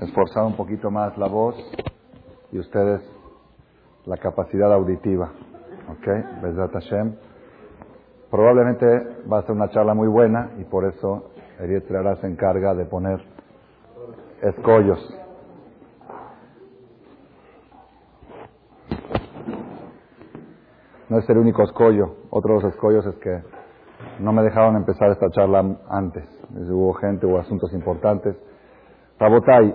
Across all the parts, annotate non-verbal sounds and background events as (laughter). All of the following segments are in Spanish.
esforzar un poquito más la voz y ustedes la capacidad auditiva. ¿Ok? Besat Hashem. Probablemente va a ser una charla muy buena y por eso Eriet se encarga de poner escollos. No es el único escollo. Otro de los escollos es que no me dejaron empezar esta charla antes. Hubo gente, hubo asuntos importantes. Rabotai,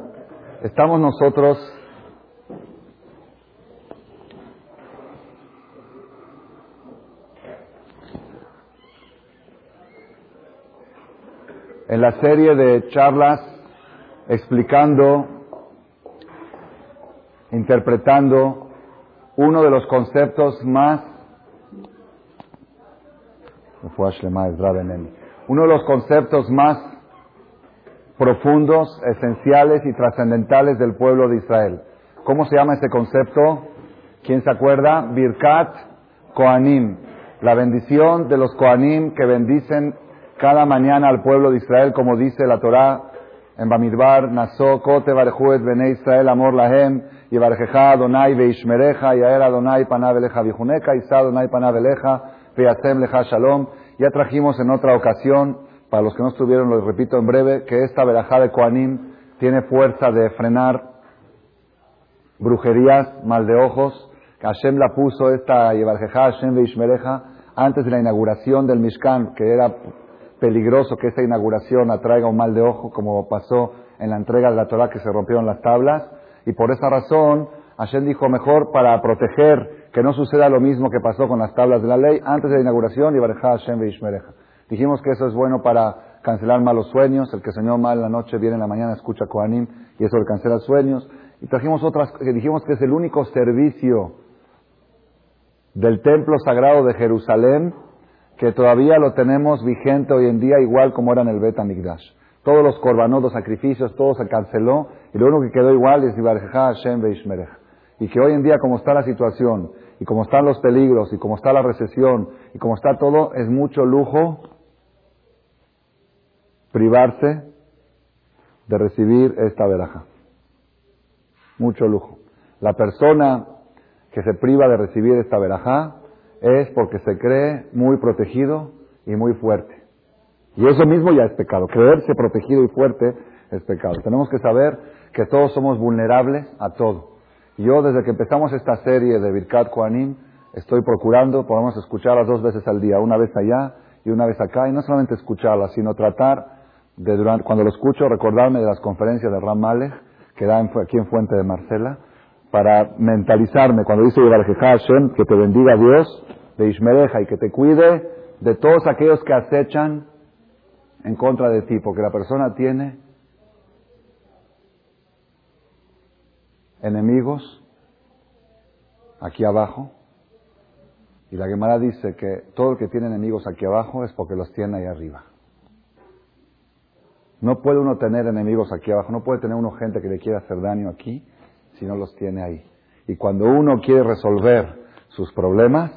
estamos nosotros en la serie de charlas explicando, interpretando uno de los conceptos más uno de los conceptos más profundos, esenciales y trascendentales del pueblo de Israel. ¿Cómo se llama ese concepto? ¿Quién se acuerda? Birkat Koanim, la bendición de los Koanim que bendicen cada mañana al pueblo de Israel, como dice la Torá en Bamidbar, Naso, Kote, Barejuet, Bene Israel, Amor Lahem, y Barjeja, Adonai, Veishmereja, Yael Adonai, Panabeleja, Vijuneca, Isa Adonai, Panabeleja, Veasem Leja Shalom. Ya trajimos en otra ocasión, para los que no estuvieron, lo repito en breve, que esta verajá de Koanim tiene fuerza de frenar brujerías, mal de ojos. Hashem la puso esta Yevarjeja, Hashem Veishmereja, antes de la inauguración del Mishkan, que era peligroso que esta inauguración atraiga un mal de ojo, como pasó en la entrega de la Torah que se rompieron las tablas. Y por esa razón, Hashem dijo mejor para proteger que no suceda lo mismo que pasó con las tablas de la ley antes de la inauguración, y Hashem Dijimos que eso es bueno para cancelar malos sueños. El que soñó mal en la noche viene en la mañana, escucha Koanim y eso le cancela sueños. Y trajimos otras que dijimos que es el único servicio del templo sagrado de Jerusalén que todavía lo tenemos vigente hoy en día igual como era en el Bet Amigdash. Todos los korbanot, los sacrificios, todo se canceló y lo único que quedó igual es Hashem Veishmerech. Y que hoy en día como está la situación y como están los peligros y como está la recesión y como está todo, es mucho lujo privarse de recibir esta veraja. Mucho lujo. La persona que se priva de recibir esta verajá es porque se cree muy protegido y muy fuerte. Y eso mismo ya es pecado. Creerse protegido y fuerte es pecado. Tenemos que saber que todos somos vulnerables a todo. Yo desde que empezamos esta serie de Birkat Koanim estoy procurando, podemos escucharlas dos veces al día, una vez allá y una vez acá, y no solamente escucharlas, sino tratar de, durante, cuando lo escucho, recordarme de las conferencias de Ram Malek, que da aquí en Fuente de Marcela, para mentalizarme cuando dice Hashem, que te bendiga Dios, de Ishmereja y que te cuide de todos aquellos que acechan en contra de ti, porque la persona tiene enemigos aquí abajo. Y la Gemara dice que todo el que tiene enemigos aquí abajo es porque los tiene ahí arriba. No puede uno tener enemigos aquí abajo, no puede tener uno gente que le quiera hacer daño aquí si no los tiene ahí. Y cuando uno quiere resolver sus problemas,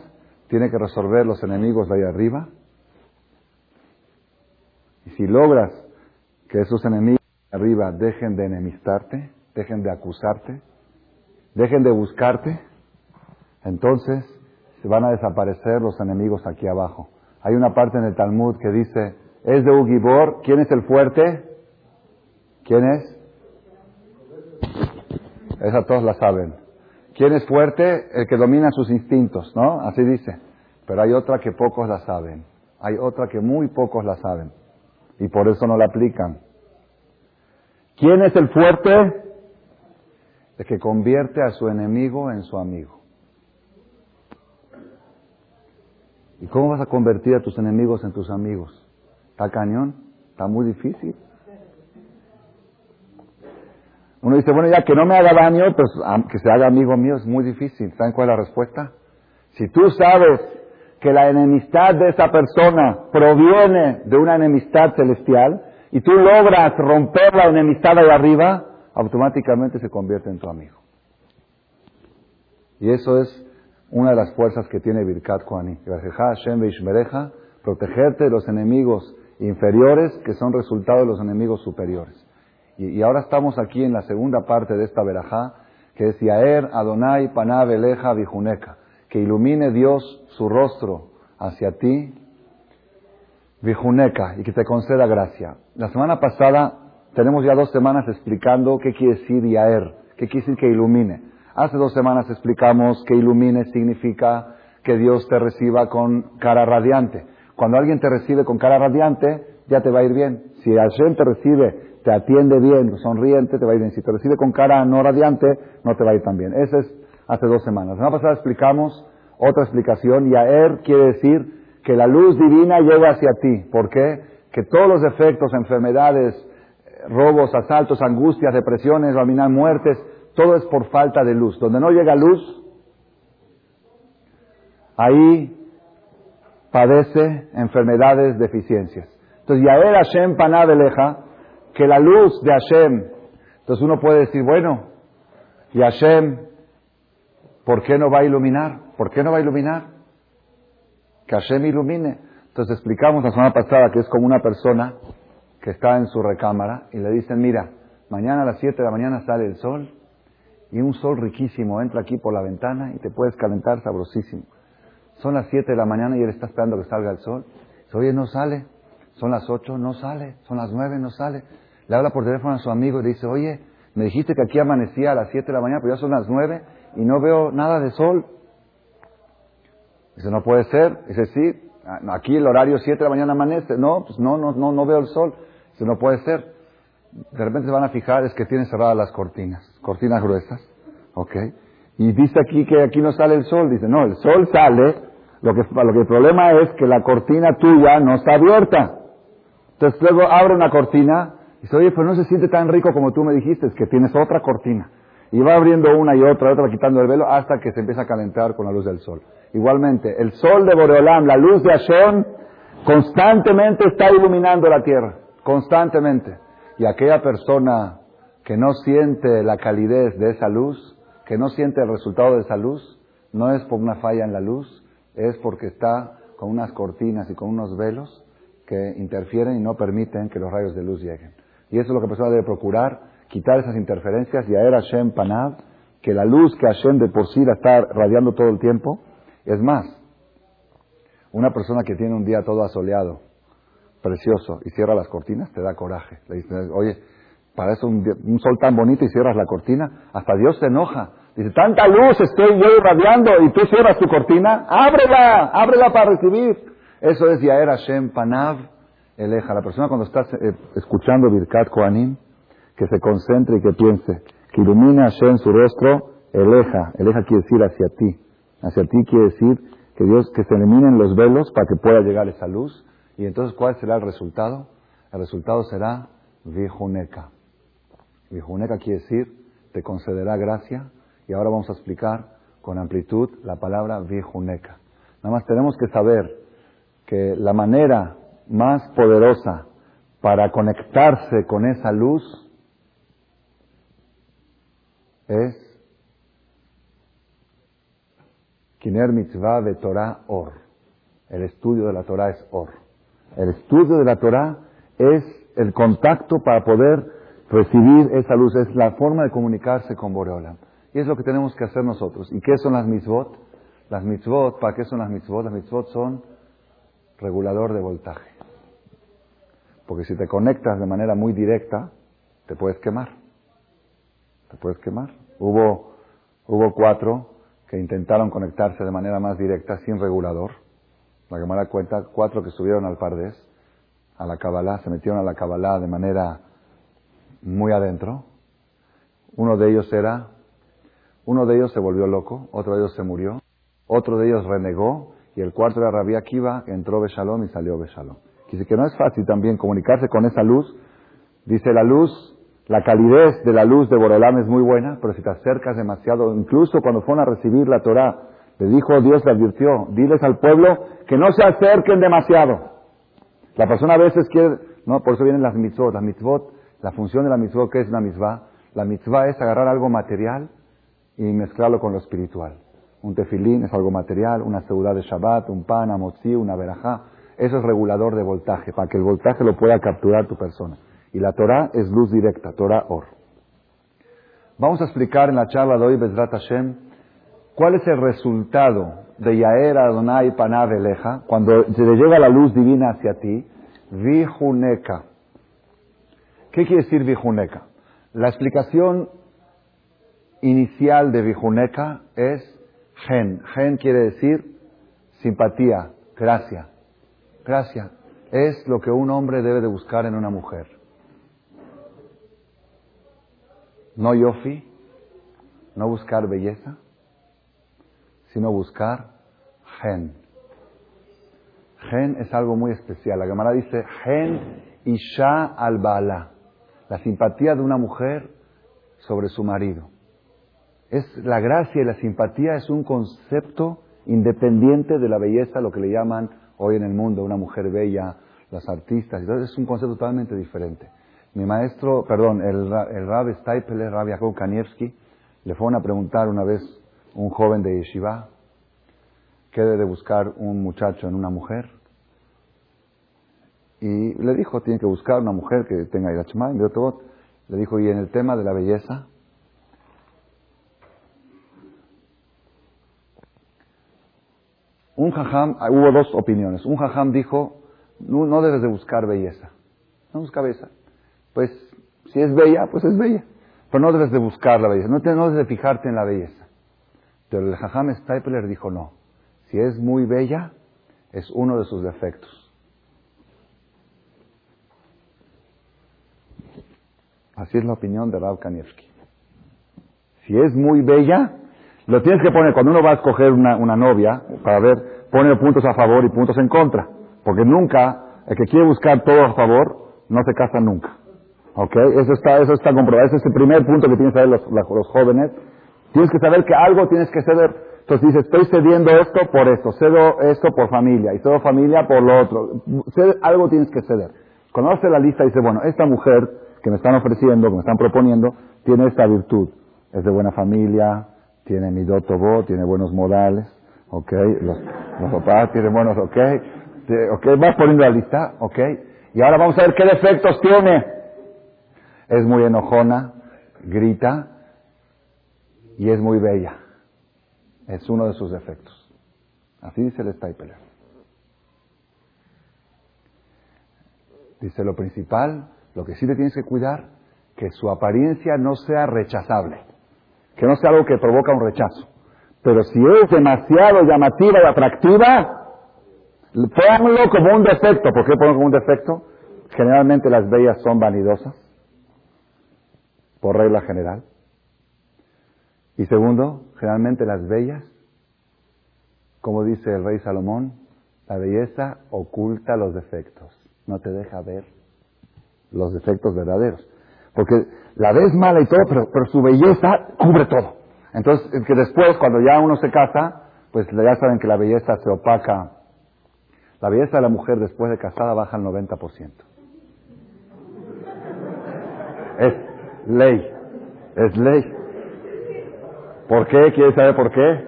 tiene que resolver los enemigos de ahí arriba. Y si logras que esos enemigos de arriba dejen de enemistarte, dejen de acusarte, dejen de buscarte, entonces se van a desaparecer los enemigos aquí abajo. Hay una parte en el Talmud que dice, es de Ugibor, ¿quién es el fuerte? ¿Quién es? Esa todos la saben. ¿Quién es fuerte? El que domina sus instintos, ¿no? Así dice. Pero hay otra que pocos la saben. Hay otra que muy pocos la saben. Y por eso no la aplican. ¿Quién es el fuerte? El que convierte a su enemigo en su amigo. ¿Y cómo vas a convertir a tus enemigos en tus amigos? ¿Está cañón? ¿Está muy difícil? Uno dice, bueno, ya que no me haga daño, pues que se haga amigo mío es muy difícil. ¿Saben cuál es la respuesta? Si tú sabes que la enemistad de esa persona proviene de una enemistad celestial y tú logras romper la enemistad ahí arriba, automáticamente se convierte en tu amigo. Y eso es una de las fuerzas que tiene Birkat Kohanim. protegerte de los enemigos inferiores que son resultado de los enemigos superiores. Y, ahora estamos aquí en la segunda parte de esta verajá, que es Yaer Adonai Panav Eleja Vijuneka. Que ilumine Dios su rostro hacia ti, Vijuneka, y que te conceda gracia. La semana pasada tenemos ya dos semanas explicando qué quiere decir Yaer, qué quiere decir que ilumine. Hace dos semanas explicamos que ilumine significa que Dios te reciba con cara radiante. Cuando alguien te recibe con cara radiante, ya te va a ir bien. Si Hashem te recibe, te atiende bien, sonriente, te va a ir bien. Si te recibe con cara no radiante, no te va a ir tan bien. Eso es hace dos semanas. La semana pasada explicamos otra explicación. Yaer quiere decir que la luz divina llega hacia ti. ¿Por qué? Que todos los efectos, enfermedades, robos, asaltos, angustias, depresiones, muertes, todo es por falta de luz. Donde no llega luz, ahí padece enfermedades, deficiencias. Entonces, Yael Hashem Panadeleja, que la luz de Hashem, entonces uno puede decir, bueno, y Hashem, ¿por qué no va a iluminar? ¿Por qué no va a iluminar? Que Hashem ilumine. Entonces explicamos la semana pasada que es como una persona que está en su recámara y le dicen, mira, mañana a las 7 de la mañana sale el sol y un sol riquísimo entra aquí por la ventana y te puedes calentar sabrosísimo. Son las 7 de la mañana y él está esperando que salga el sol. Dice, oye, no sale. Son las 8, no sale. Son las 9, no sale. Le habla por teléfono a su amigo y le dice, oye, me dijiste que aquí amanecía a las 7 de la mañana, pero ya son las 9 y no veo nada de sol. Dice, no puede ser. Dice, sí, aquí el horario 7 de la mañana amanece. No, pues no, no, no, no veo el sol. Dice, no puede ser. De repente se van a fijar, es que tiene cerradas las cortinas, cortinas gruesas. ¿Ok? Y dice aquí que aquí no sale el sol. Dice, no, el sol sale, lo que, lo que el problema es que la cortina tuya no está abierta. Entonces luego abre una cortina y dice, oye, pero no se siente tan rico como tú me dijiste, es que tienes otra cortina. Y va abriendo una y otra, otra, quitando el velo hasta que se empieza a calentar con la luz del sol. Igualmente, el sol de Boreolam, la luz de Hashem, constantemente está iluminando la tierra. Constantemente. Y aquella persona que no siente la calidez de esa luz, que no siente el resultado de esa luz, no es por una falla en la luz, es porque está con unas cortinas y con unos velos que interfieren y no permiten que los rayos de luz lleguen. Y eso es lo que la persona debe procurar, quitar esas interferencias y a Hashem Panav, que la luz que Hashem de por sí la está radiando todo el tiempo. Es más, una persona que tiene un día todo asoleado, precioso, y cierra las cortinas, te da coraje. Le oye, para eso un, un, sol tan bonito y cierras la cortina, hasta Dios se enoja. Dice, tanta luz estoy yo irradiando y tú cierras tu cortina, ábrela, ábrela para recibir. Eso es Yaer Hashem Panav Eleja. La persona cuando está eh, escuchando Birkat Koanim, que se concentre y que piense, que ilumine Hashem su rostro, Eleja. Eleja quiere decir hacia ti. Hacia ti quiere decir que Dios, que se eliminen los velos para que pueda llegar esa luz. Y entonces, ¿cuál será el resultado? El resultado será Vijuneka. Vijuneka quiere decir, te concederá gracia. Y ahora vamos a explicar con amplitud la palabra Vijuneka. Nada más tenemos que saber que la manera más poderosa para conectarse con esa luz es Kiner mitzvah de Torah or. El estudio de la Torah es or. El estudio de la Torah es el contacto para poder recibir esa luz, es la forma de comunicarse con Boreolam. Y es lo que tenemos que hacer nosotros. ¿Y qué son las mitzvot? Las mitzvot, ¿para qué son las mitzvot? Las mitzvot son regulador de voltaje. Porque si te conectas de manera muy directa, te puedes quemar. Te puedes quemar. Hubo, hubo cuatro que intentaron conectarse de manera más directa sin regulador. La da cuenta, cuatro que subieron al Pardés, a la Kabbalah, se metieron a la Kabbalah de manera muy adentro. Uno de ellos era, uno de ellos se volvió loco, otro de ellos se murió, otro de ellos renegó, y el cuarto era Rabbi Akiva, entró Beshalom y salió Beshalom. Dice que no es fácil también comunicarse con esa luz. Dice la luz, la calidez de la luz de Borelam es muy buena, pero si te acercas demasiado, incluso cuando fueron a recibir la Torah, le dijo Dios, le advirtió, diles al pueblo que no se acerquen demasiado. La persona a veces quiere, no, por eso vienen las mitzvot. Las mitzvot, la función de la mitzvot, ¿qué es una mitzvah? La mitzvah es agarrar algo material y mezclarlo con lo espiritual. Un tefilín es algo material, una seguridad de Shabbat, un pan, amotzi, una verajá. Eso es regulador de voltaje, para que el voltaje lo pueda capturar tu persona. Y la Torah es luz directa, Torah Or. Vamos a explicar en la charla de hoy, Bezrat Hashem, cuál es el resultado de Yaer Adonai Panav Eleja, cuando se le llega la luz divina hacia ti, Vijuneka. ¿Qué quiere decir Vijuneka? La explicación inicial de Vijuneka es gen. Gen quiere decir simpatía, gracia. Gracia es lo que un hombre debe de buscar en una mujer. No yofi, no buscar belleza, sino buscar gen. Gen es algo muy especial. La Gemara dice gen isha al bala. La simpatía de una mujer sobre su marido. Es la gracia y la simpatía es un concepto independiente de la belleza, lo que le llaman hoy en el mundo una mujer bella, las artistas, entonces es un concepto totalmente diferente. Mi maestro, perdón, el, el Rab Staipel, el Rab Jacob le fueron a preguntar una vez un joven de Yeshiva, ¿qué debe buscar un muchacho en una mujer? Y le dijo, tiene que buscar una mujer que tenga Irachma, y le dijo, y en el tema de la belleza, Un jajam, ah, hubo dos opiniones. Un jajam dijo, no, debes de buscar belleza. No busca belleza. Pues, si es bella, pues es bella. Pero no debes de buscar la belleza. No, debes de fijarte en la belleza. Pero el jajam Stapler dijo, no. Si es muy bella, es uno de sus defectos. Así es la opinión de Rav Kanievski. Si es muy bella, lo tienes que poner, cuando uno va a escoger una, una novia, para ver, pone puntos a favor y puntos en contra. Porque nunca, el que quiere buscar todo a favor, no se casa nunca. ¿Ok? Eso está, eso está comprobado. Ese es el primer punto que tienen que saber los, los jóvenes. Tienes que saber que algo tienes que ceder. Entonces dices, estoy cediendo esto por esto, cedo esto por familia, y cedo familia por lo otro. algo tienes que ceder. Conoce la lista dice, bueno, esta mujer que me están ofreciendo, que me están proponiendo, tiene esta virtud. Es de buena familia, tiene mi dotobo, tiene buenos modales, ok, los, papás tienen buenos, ok, ok, vas poniendo la lista, ok, y ahora vamos a ver qué defectos tiene. Es muy enojona, grita y es muy bella. Es uno de sus defectos. Así dice el Stapler. Dice lo principal, lo que sí te tienes que cuidar, que su apariencia no sea rechazable que no sea algo que provoca un rechazo. Pero si es demasiado llamativa y atractiva, pónganlo como un defecto. ¿Por qué pongo como un defecto? Generalmente las bellas son vanidosas, por regla general. Y segundo, generalmente las bellas, como dice el rey Salomón, la belleza oculta los defectos, no te deja ver los defectos verdaderos. Porque la ves mala y todo, pero, su belleza cubre todo. Entonces, que después, cuando ya uno se casa, pues ya saben que la belleza se opaca. La belleza de la mujer después de casada baja al 90%. Es ley. Es ley. ¿Por qué? ¿Quieres saber por qué?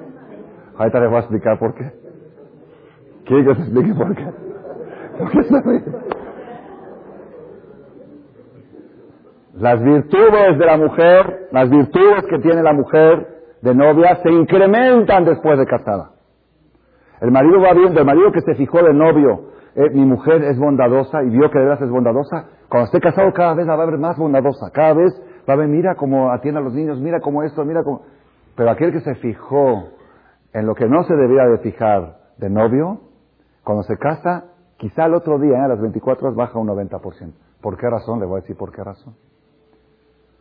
Ahorita les voy a explicar por qué. ¿Quiere que os explique por qué? (laughs) ¿Por qué se Las virtudes de la mujer, las virtudes que tiene la mujer de novia se incrementan después de casada. El marido va viendo, el marido que se fijó de novio, eh, mi mujer es bondadosa y vio que de verdad es bondadosa, cuando esté casado cada vez la va a ver más bondadosa, cada vez va a ver, mira cómo atiende a los niños, mira cómo esto, mira cómo... Pero aquel que se fijó en lo que no se debía de fijar de novio, cuando se casa, quizá el otro día, eh, a las 24 horas, baja un 90%. ¿Por qué razón? Le voy a decir por qué razón.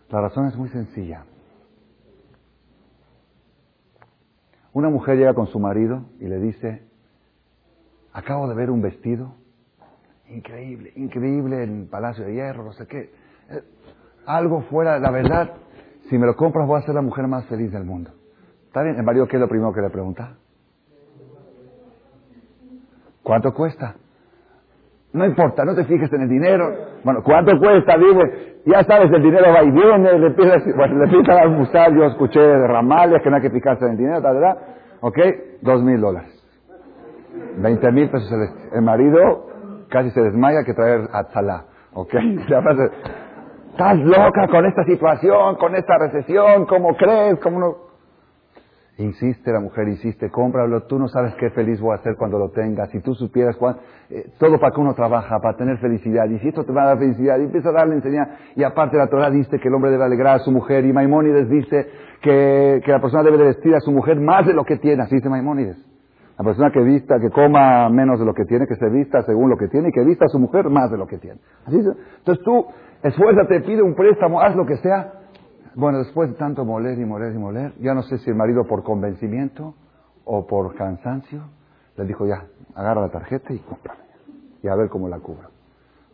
La razón es muy sencilla. Una mujer llega con su marido y le dice, acabo de ver un vestido increíble, increíble en el Palacio de Hierro, no sé qué. Eh, algo fuera, la verdad, si me lo compras voy a ser la mujer más feliz del mundo. ¿Está? El marido, ¿qué es lo primero que le pregunta? ¿Cuánto cuesta? No importa, no te fijes en el dinero. Bueno, ¿cuánto cuesta? Dime, ya sabes, el dinero va y viene, le empieza, bueno, le a gustar, yo escuché de ramales que no hay que fijarse en el dinero, tal, tal, ok, dos mil dólares. Veinte mil pesos el, el marido casi se desmaya que traer a Tzalá. ¿Ok? (laughs) Estás loca con esta situación, con esta recesión, ¿cómo crees? ¿Cómo no? Insiste la mujer, insiste, cómpralo, tú no sabes qué feliz voy a ser cuando lo tengas, si tú supieras cuán, eh, todo para que uno trabaja, para tener felicidad, y si esto te va a dar felicidad, empieza a darle enseñanza, y aparte la Torah dice que el hombre debe alegrar a su mujer, y Maimónides dice que, que la persona debe de vestir a su mujer más de lo que tiene, así dice Maimónides. La persona que vista, que coma menos de lo que tiene, que se vista según lo que tiene, y que vista a su mujer más de lo que tiene. Así Entonces tú, esfuérzate, pide un préstamo, haz lo que sea, bueno, después de tanto moler y moler y moler, ya no sé si el marido por convencimiento o por cansancio, le dijo ya, agarra la tarjeta y cómprame. Y a ver cómo la cubro.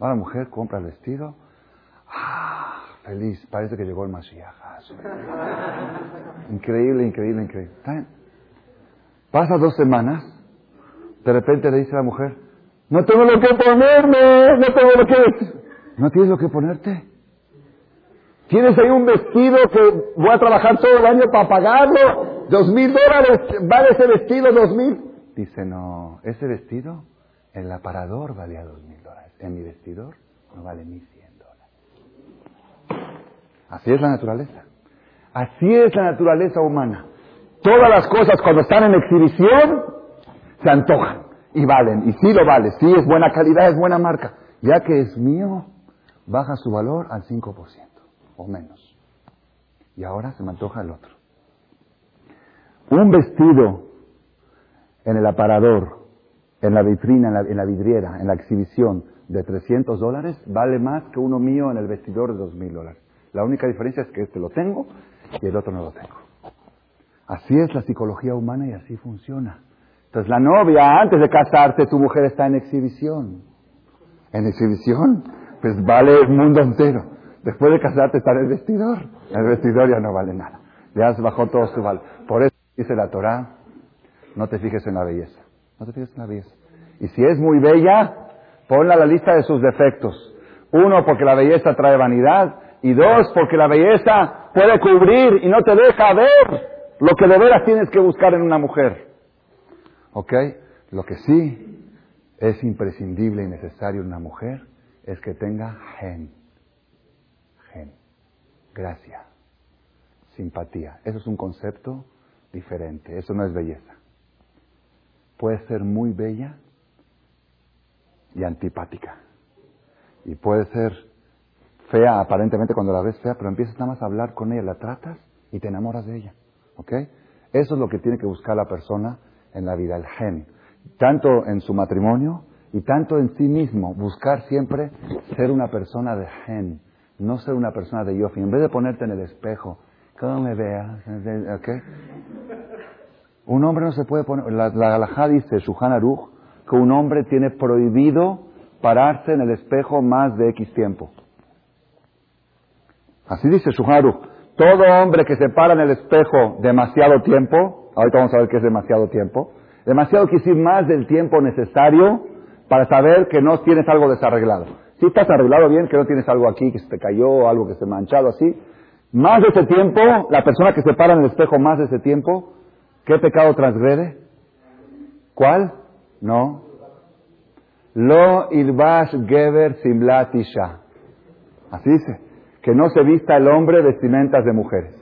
Va la mujer, compra el vestido. ¡Ah! Feliz, parece que llegó el Mashiach. Increíble, increíble, increíble. Pasa dos semanas, de repente le dice a la mujer, no tengo lo que ponerme, no tengo lo que... ¿No tienes lo que ponerte? Tienes ahí un vestido que voy a trabajar todo el año para pagarlo. Dos mil dólares, ¿vale ese vestido dos mil? Dice, no, ese vestido, el aparador valía dos mil dólares. En mi vestidor no vale ni cien dólares. Así es la naturaleza. Así es la naturaleza humana. Todas las cosas cuando están en exhibición se antojan y valen. Y sí lo vale, sí es buena calidad, es buena marca. Ya que es mío, baja su valor al 5% o menos. Y ahora se me antoja el otro. Un vestido en el aparador, en la vitrina, en la, vidriera, en la exhibición de 300 dólares, vale más que uno mío en el vestidor de 2.000 dólares. La única diferencia es que este lo tengo y el otro no lo tengo. Así es la psicología humana y así funciona. Entonces la novia, antes de casarte, tu mujer está en exhibición. ¿En exhibición? Pues vale el mundo entero. Después de casarte está en el vestidor. El vestidor ya no vale nada. Ya bajó todo su valor. Por eso dice la Torah, no te fijes en la belleza. No te fijes en la belleza. Y si es muy bella, ponla a la lista de sus defectos. Uno, porque la belleza trae vanidad. Y dos, porque la belleza puede cubrir y no te deja ver lo que de veras tienes que buscar en una mujer. ¿Ok? Lo que sí es imprescindible y necesario en una mujer es que tenga gen gracia, simpatía. Eso es un concepto diferente, eso no es belleza. Puede ser muy bella y antipática. Y puede ser fea aparentemente cuando la ves fea, pero empiezas nada más a hablar con ella, la tratas y te enamoras de ella. ¿Ok? Eso es lo que tiene que buscar la persona en la vida, el gen. Tanto en su matrimonio y tanto en sí mismo. Buscar siempre ser una persona de gen no ser una persona de yofi. En vez de ponerte en el espejo, ¿cómo me veas? ¿Okay? Un hombre no se puede poner. La, la dice, Shuhan Aruch, que un hombre tiene prohibido pararse en el espejo más de X tiempo. Así dice Shuhan Aruch. Todo hombre que se para en el espejo demasiado tiempo, ahorita vamos a ver qué es demasiado tiempo, demasiado decir más del tiempo necesario para saber que no tienes algo desarreglado. Si estás arreglado bien, que no tienes algo aquí que se te cayó, algo que se manchado así. Más de ese tiempo, la persona que se para en el espejo más de ese tiempo, ¿qué pecado transgrede? ¿Cuál? No. Lo ilbash geber simlatisha. Así dice. Que no se vista el hombre vestimentas de mujeres.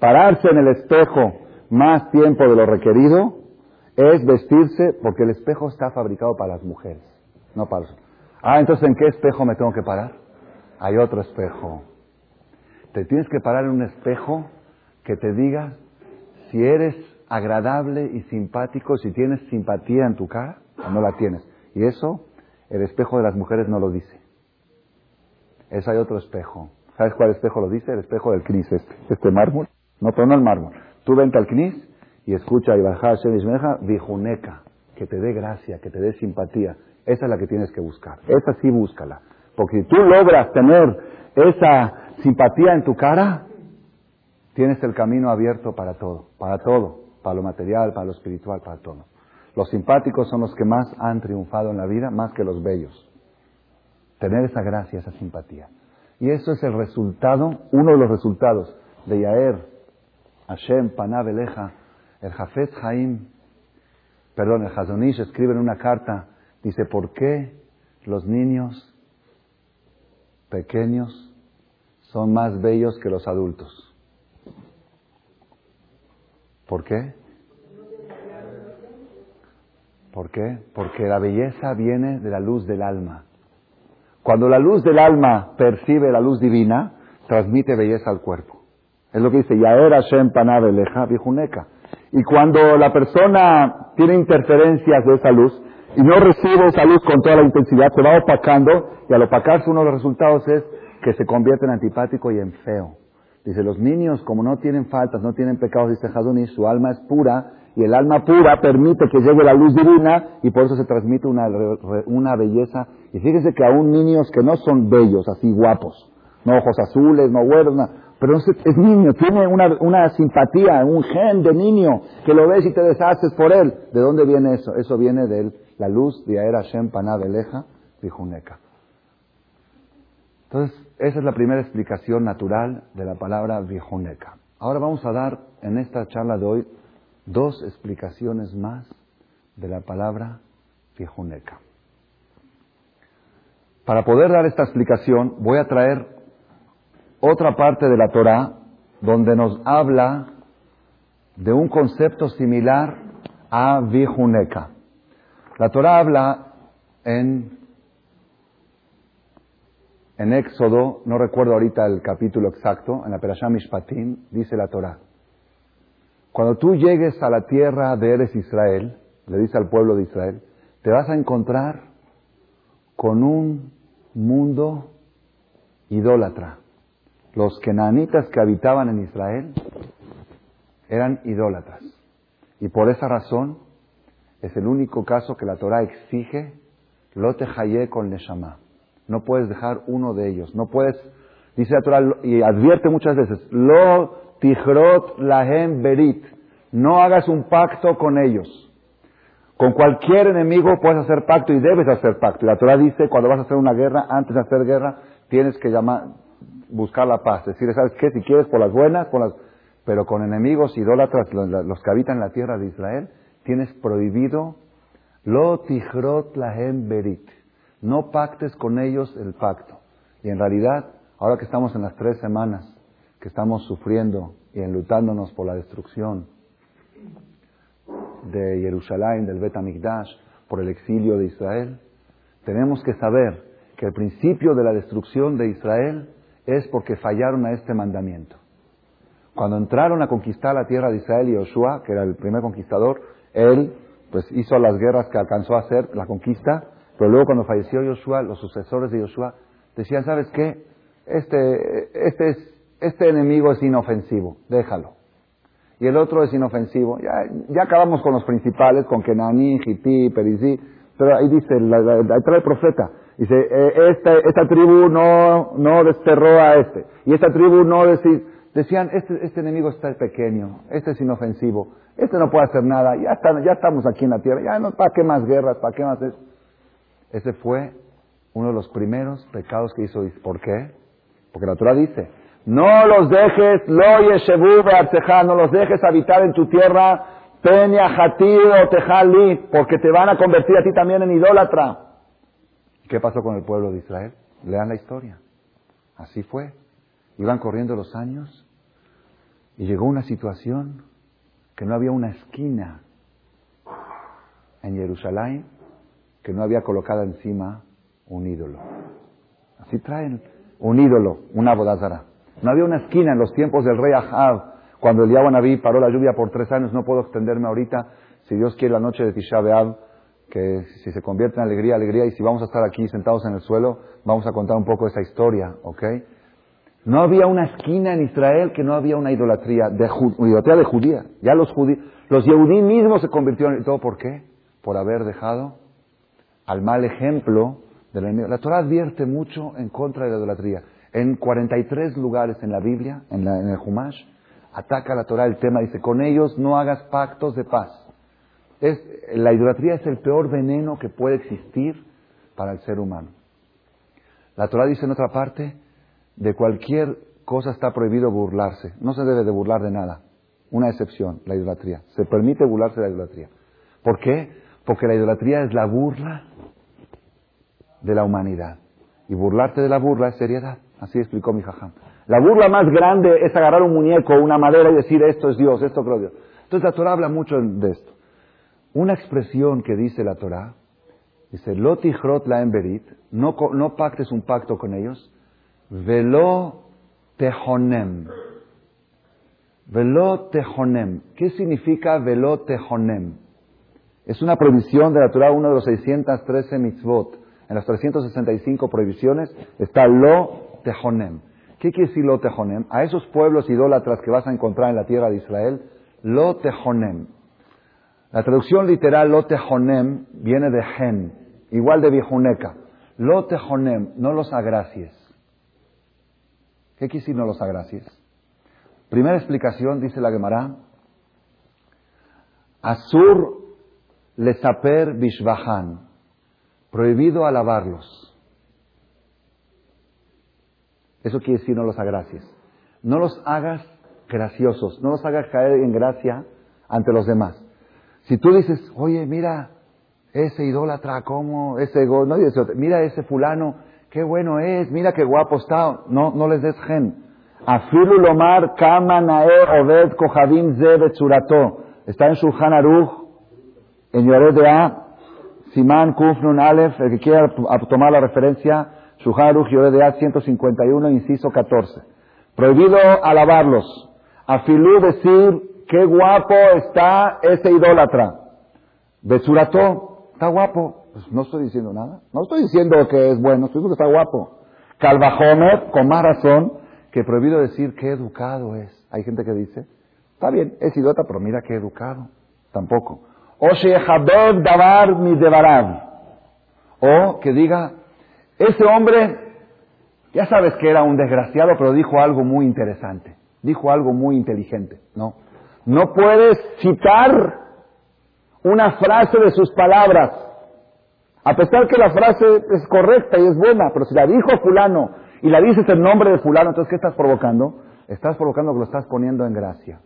Pararse en el espejo más tiempo de lo requerido es vestirse porque el espejo está fabricado para las mujeres. No paro. Ah, entonces ¿en qué espejo me tengo que parar? Hay otro espejo. Te tienes que parar en un espejo que te diga si eres agradable y simpático, si tienes simpatía en tu cara o no la tienes. Y eso el espejo de las mujeres no lo dice. Eso hay otro espejo. ¿Sabes cuál espejo lo dice? El espejo del CNIS, este, este mármol. No, pero no el mármol. Tú vente al CNIS y escucha y baja Vijuneca, que te dé gracia, que te dé simpatía. Esa es la que tienes que buscar. Esa sí búscala. Porque si tú logras tener esa simpatía en tu cara, tienes el camino abierto para todo, para todo, para lo material, para lo espiritual, para todo. Los simpáticos son los que más han triunfado en la vida, más que los bellos. Tener esa gracia, esa simpatía. Y eso es el resultado, uno de los resultados de Yaer, Hashem, Panabeleja, el Jafet Haim, perdón, el Hazonish escribe en una carta Dice, ¿por qué los niños pequeños son más bellos que los adultos. ¿Por qué? ¿Por qué? Porque la belleza viene de la luz del alma. Cuando la luz del alma percibe la luz divina, transmite belleza al cuerpo. Es lo que dice, Yaera Shem Panabeleja Vijuneka. Y cuando la persona tiene interferencias de esa luz y no recibe esa luz con toda la intensidad, se va opacando y al opacarse uno de los resultados es que se convierte en antipático y en feo. Dice, los niños como no tienen faltas, no tienen pecados, dice Haduni, su alma es pura y el alma pura permite que llegue la luz divina y por eso se transmite una, una belleza. Y fíjese que aún niños que no son bellos, así guapos, no ojos azules, no güeros, pero es niño, tiene una, una, simpatía, un gen de niño, que lo ves y te deshaces por él. ¿De dónde viene eso? Eso viene de la luz de Aera Shem Panabeleja, Juneca. Entonces, esa es la primera explicación natural de la palabra Vijuneca. Ahora vamos a dar en esta charla de hoy dos explicaciones más de la palabra Vijuneca. Para poder dar esta explicación, voy a traer otra parte de la Torah donde nos habla de un concepto similar a Vijuneca. La Torah habla en en Éxodo, no recuerdo ahorita el capítulo exacto, en la Perashá Mishpatim, dice la Torah. Cuando tú llegues a la tierra de Eres Israel, le dice al pueblo de Israel, te vas a encontrar con un mundo idólatra. Los kenanitas que habitaban en Israel eran idólatras. Y por esa razón es el único caso que la Torah exige, lo te con neshama no puedes dejar uno de ellos. No puedes, dice la Torah, y advierte muchas veces, lo tijrot lahem berit. No hagas un pacto con ellos. Con cualquier enemigo puedes hacer pacto y debes hacer pacto. Y la Torah dice, cuando vas a hacer una guerra, antes de hacer guerra, tienes que llamar, buscar la paz. Decir, ¿sabes qué? Si quieres, por las buenas. Pero con enemigos idólatras, los que habitan la tierra de Israel, tienes prohibido lo tijrot lahem berit. No pactes con ellos el pacto. Y en realidad, ahora que estamos en las tres semanas, que estamos sufriendo y enlutándonos por la destrucción de Jerusalén, del Bet Amikdash, por el exilio de Israel, tenemos que saber que el principio de la destrucción de Israel es porque fallaron a este mandamiento. Cuando entraron a conquistar la tierra de Israel y Joshua, que era el primer conquistador, él pues hizo las guerras que alcanzó a hacer, la conquista, pero luego cuando falleció Joshua, los sucesores de Joshua decían, ¿sabes qué? Este, este, es, este enemigo es inofensivo, déjalo. Y el otro es inofensivo. Ya, ya acabamos con los principales, con Kenani, Hiti, Perizí. Pero ahí dice, ahí trae el profeta. Dice, eh, esta, esta tribu no, no desterró a este. Y esta tribu no decía, decían, este, este enemigo está pequeño, este es inofensivo, este no puede hacer nada, ya, está, ya estamos aquí en la tierra, ya no, ¿para qué más guerras? ¿Para qué más eso? Ese fue uno de los primeros pecados que hizo. ¿Por qué? Porque la Torah dice, no los dejes, lo yeshevu no los dejes habitar en tu tierra, peña, o tejali, porque te van a convertir a ti también en idólatra. ¿Qué pasó con el pueblo de Israel? Lean la historia. Así fue. Iban corriendo los años y llegó una situación que no había una esquina en Jerusalén que no había colocado encima un ídolo. Así traen un ídolo, una bodazara. No había una esquina en los tiempos del rey Ahab, cuando el Naví paró la lluvia por tres años, no puedo extenderme ahorita, si Dios quiere la noche de Tisha B'Av, que si se convierte en alegría, alegría, y si vamos a estar aquí sentados en el suelo, vamos a contar un poco esa historia, ¿ok? No había una esquina en Israel que no había una idolatría, de, idolatría de judía. Ya los judíos, los yehudí mismos se convirtieron en todo, ¿por qué? Por haber dejado al mal ejemplo del enemigo. La Torah advierte mucho en contra de la idolatría. En 43 lugares en la Biblia, en, el Humash, ataca la Torah el tema, dice, con ellos no hagas pactos de paz. La idolatría es el peor veneno que puede existir para el ser humano. La Torah dice en otra parte, de cualquier cosa está prohibido burlarse. No se debe de burlar de nada. Una excepción, la idolatría. Se permite burlarse de la idolatría. ¿Por qué? Porque la idolatría es la burla de la humanidad. Y burlarte de la burla es seriedad. Así explicó mi jajam. La burla más grande es agarrar un muñeco, una madera y decir esto es Dios, esto creo Dios. Entonces la Torah habla mucho de esto. Una expresión que dice la Torah, dice, Lotichrot la emberit, no, no pactes un pacto con ellos, velo tehonem. Velo tehonem. ¿Qué significa velo tehonem? Es una prohibición de la Torah, uno de los 613 mitzvot. En las 365 prohibiciones está lo tejonem. ¿Qué quiere decir lo tejonem? A esos pueblos idólatras que vas a encontrar en la tierra de Israel, lo tejonem. La traducción literal lo tejonem viene de gen, igual de viejuneca. Lo tejonem, no los agracies. ¿Qué decir no los agracies? Primera explicación, dice la Gemara, Asur lesaper bishvahan, prohibido alabarlos. Eso quiere decir no los agracies. No los hagas graciosos, no los hagas caer en gracia ante los demás. Si tú dices, oye, mira, ese idólatra, ¿cómo? Ese, no mira ese fulano, qué bueno es, mira qué guapo está. No, no les des gen. Afilu lomar kama nae obed kohadim ze Está en Shulchan Aruch, en Yored A, Simán Kufnun Aleph, el que quiera tomar la referencia, Shulchan Aruch Yored A 151, inciso 14. Prohibido alabarlos. Afilú decir, qué guapo está ese idólatra. Betsurató, está guapo. Pues no estoy diciendo nada. No estoy diciendo que es bueno, estoy diciendo que está guapo. Calvajomer, con más razón, que prohibido decir qué educado es. Hay gente que dice, está bien, es idólatra, pero mira qué educado. Tampoco. O davar mi O que diga, ese hombre, ya sabes que era un desgraciado, pero dijo algo muy interesante. Dijo algo muy inteligente. No. No puedes citar una frase de sus palabras. A pesar que la frase es correcta y es buena, pero si la dijo fulano y la dices en nombre de fulano, entonces ¿qué estás provocando? Estás provocando que lo estás poniendo en gracia.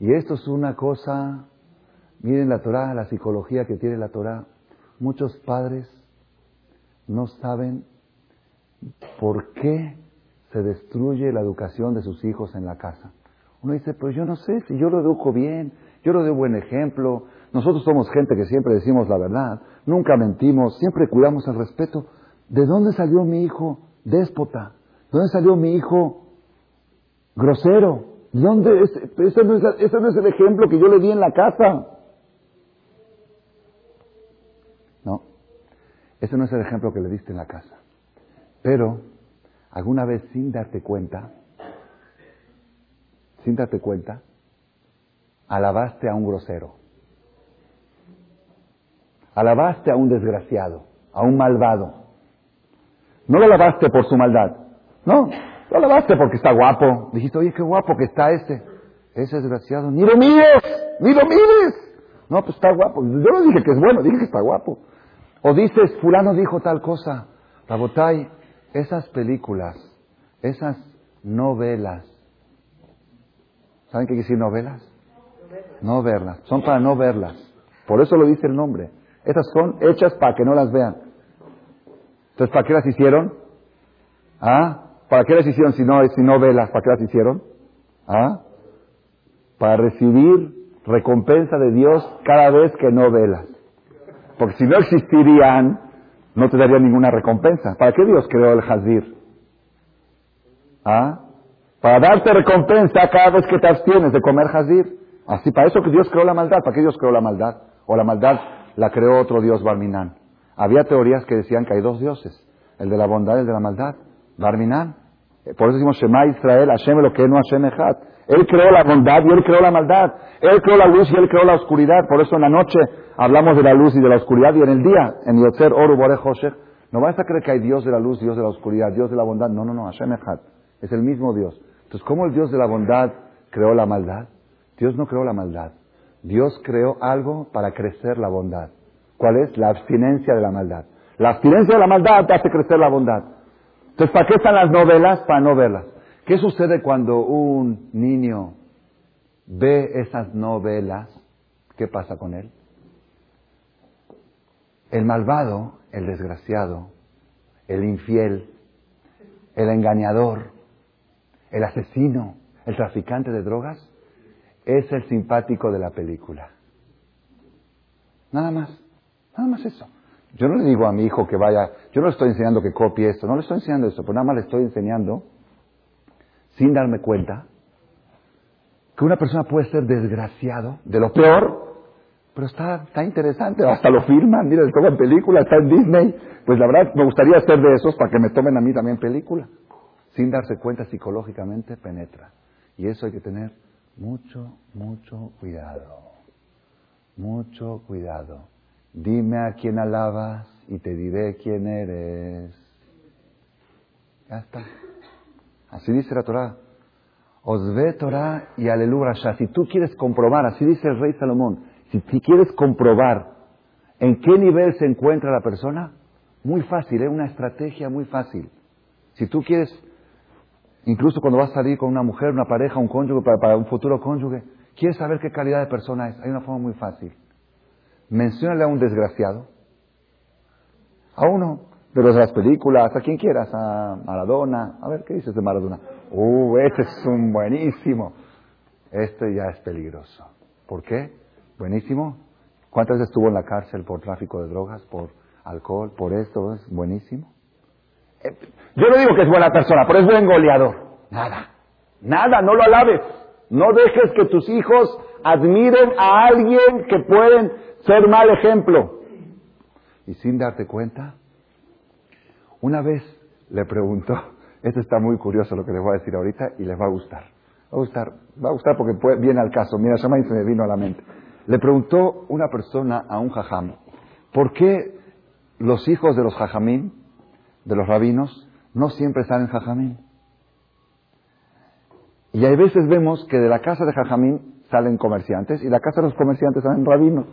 Y esto es una cosa Miren la Torah, la psicología que tiene la Torah. Muchos padres no saben por qué se destruye la educación de sus hijos en la casa. Uno dice, pues yo no sé si yo lo educo bien, yo lo doy buen ejemplo. Nosotros somos gente que siempre decimos la verdad, nunca mentimos, siempre cuidamos el respeto. ¿De dónde salió mi hijo déspota? ¿De dónde salió mi hijo grosero? ¿Dónde? Ese, no es, ese no es el ejemplo que yo le di en la casa. Ese no es el ejemplo que le diste en la casa. Pero, alguna vez sin darte cuenta, sin darte cuenta, alabaste a un grosero. Alabaste a un desgraciado, a un malvado. No lo alabaste por su maldad. No, lo alabaste porque está guapo. Dijiste, oye, qué guapo que está este. Ese desgraciado. Ni lo mires, ni lo mires. No, pues está guapo. Yo no dije que es bueno, dije que está guapo. O dices, fulano dijo tal cosa. Rabotay, esas películas, esas novelas, ¿saben qué quiere decir novelas? No verlas, son para no verlas. Por eso lo dice el nombre. Esas son hechas para que no las vean. Entonces, ¿para qué las hicieron? ¿Ah? ¿Para qué las hicieron si no, si no velas? ¿Para qué las hicieron? ¿Ah? Para recibir recompensa de Dios cada vez que no velas. Porque si no existirían, no te daría ninguna recompensa. ¿Para qué Dios creó el jazir? ¿Ah? Para darte recompensa cada vez que te abstienes de comer jazir. Así, para eso que Dios creó la maldad. ¿Para qué Dios creó la maldad? O la maldad la creó otro Dios Barminan. Había teorías que decían que hay dos dioses. El de la bondad y el de la maldad. Barminan. Por eso decimos Shema Israel, Hashem lo que no Hashem Echad. Él creó la bondad y Él creó la maldad. Él creó la luz y Él creó la oscuridad. Por eso en la noche hablamos de la luz y de la oscuridad y en el día, en Yotzer Oru Bore no vas a creer que hay Dios de la luz, Dios de la oscuridad, Dios de la bondad. No, no, no, Hashem Echad. Es el mismo Dios. Entonces, ¿cómo el Dios de la bondad creó la maldad? Dios no creó la maldad. Dios creó algo para crecer la bondad. ¿Cuál es? La abstinencia de la maldad. La abstinencia de la maldad te hace crecer la bondad. Entonces, ¿para qué están las novelas? Para no verlas. ¿Qué sucede cuando un niño ve esas novelas? ¿Qué pasa con él? El malvado, el desgraciado, el infiel, el engañador, el asesino, el traficante de drogas, es el simpático de la película. Nada más, nada más eso. Yo no le digo a mi hijo que vaya, yo no le estoy enseñando que copie esto, no le estoy enseñando esto, pero nada más le estoy enseñando, sin darme cuenta, que una persona puede ser desgraciado, de lo peor, pero está, está interesante, hasta lo filman, mira, le en película, está en Disney, pues la verdad me gustaría ser de esos para que me tomen a mí también película. Sin darse cuenta psicológicamente penetra. Y eso hay que tener mucho, mucho cuidado. Mucho cuidado. Dime a quién alabas y te diré quién eres. Ya está. Así dice la Torah. Os ve Torah y aleluya. Si tú quieres comprobar, así dice el rey Salomón, si, si quieres comprobar en qué nivel se encuentra la persona, muy fácil, es ¿eh? una estrategia muy fácil. Si tú quieres, incluso cuando vas a salir con una mujer, una pareja, un cónyuge, para, un futuro cónyuge, quieres saber qué calidad de persona es, hay una forma muy fácil. Menciónale a un desgraciado, a uno de los de las películas, a quien quieras, a Maradona, a ver qué dices de Maradona. Uh, este es un buenísimo. Este ya es peligroso. ¿Por qué? Buenísimo. ¿Cuántas veces estuvo en la cárcel por tráfico de drogas, por alcohol, por esto? Es buenísimo. Eh, yo no digo que es buena persona, pero es buen goleador. Nada. Nada, no lo alabes. No dejes que tus hijos admiren a alguien que pueden ser mal ejemplo. Y sin darte cuenta, una vez le preguntó, esto está muy curioso lo que les voy a decir ahorita y les va a gustar. Va a gustar, va a gustar porque viene al caso. Mira, se me vino a la mente. Le preguntó una persona a un jajam, ¿por qué los hijos de los jajamín, de los rabinos, no siempre salen jajamín? Y hay veces vemos que de la casa de jajamín salen comerciantes y de la casa de los comerciantes salen rabinos.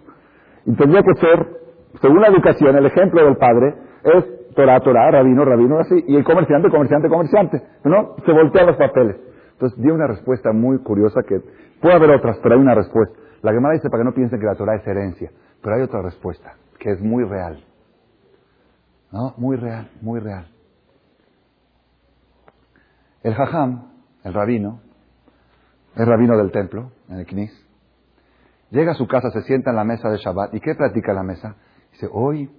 Y tendría que ser, según la educación, el ejemplo del padre es Torah, Torah, rabino, rabino, así, y el comerciante, comerciante, comerciante. ¿No? Se voltean los papeles. Entonces dio una respuesta muy curiosa que puede haber otras, pero hay una respuesta. La Gemara dice para que no piensen que la Torah es herencia, pero hay otra respuesta que es muy real. ¿No? Muy real, muy real. El jajam, el rabino, el rabino del templo, en el Knis, Llega a su casa, se sienta en la mesa de Shabbat. ¿Y qué platica la mesa? Dice, hoy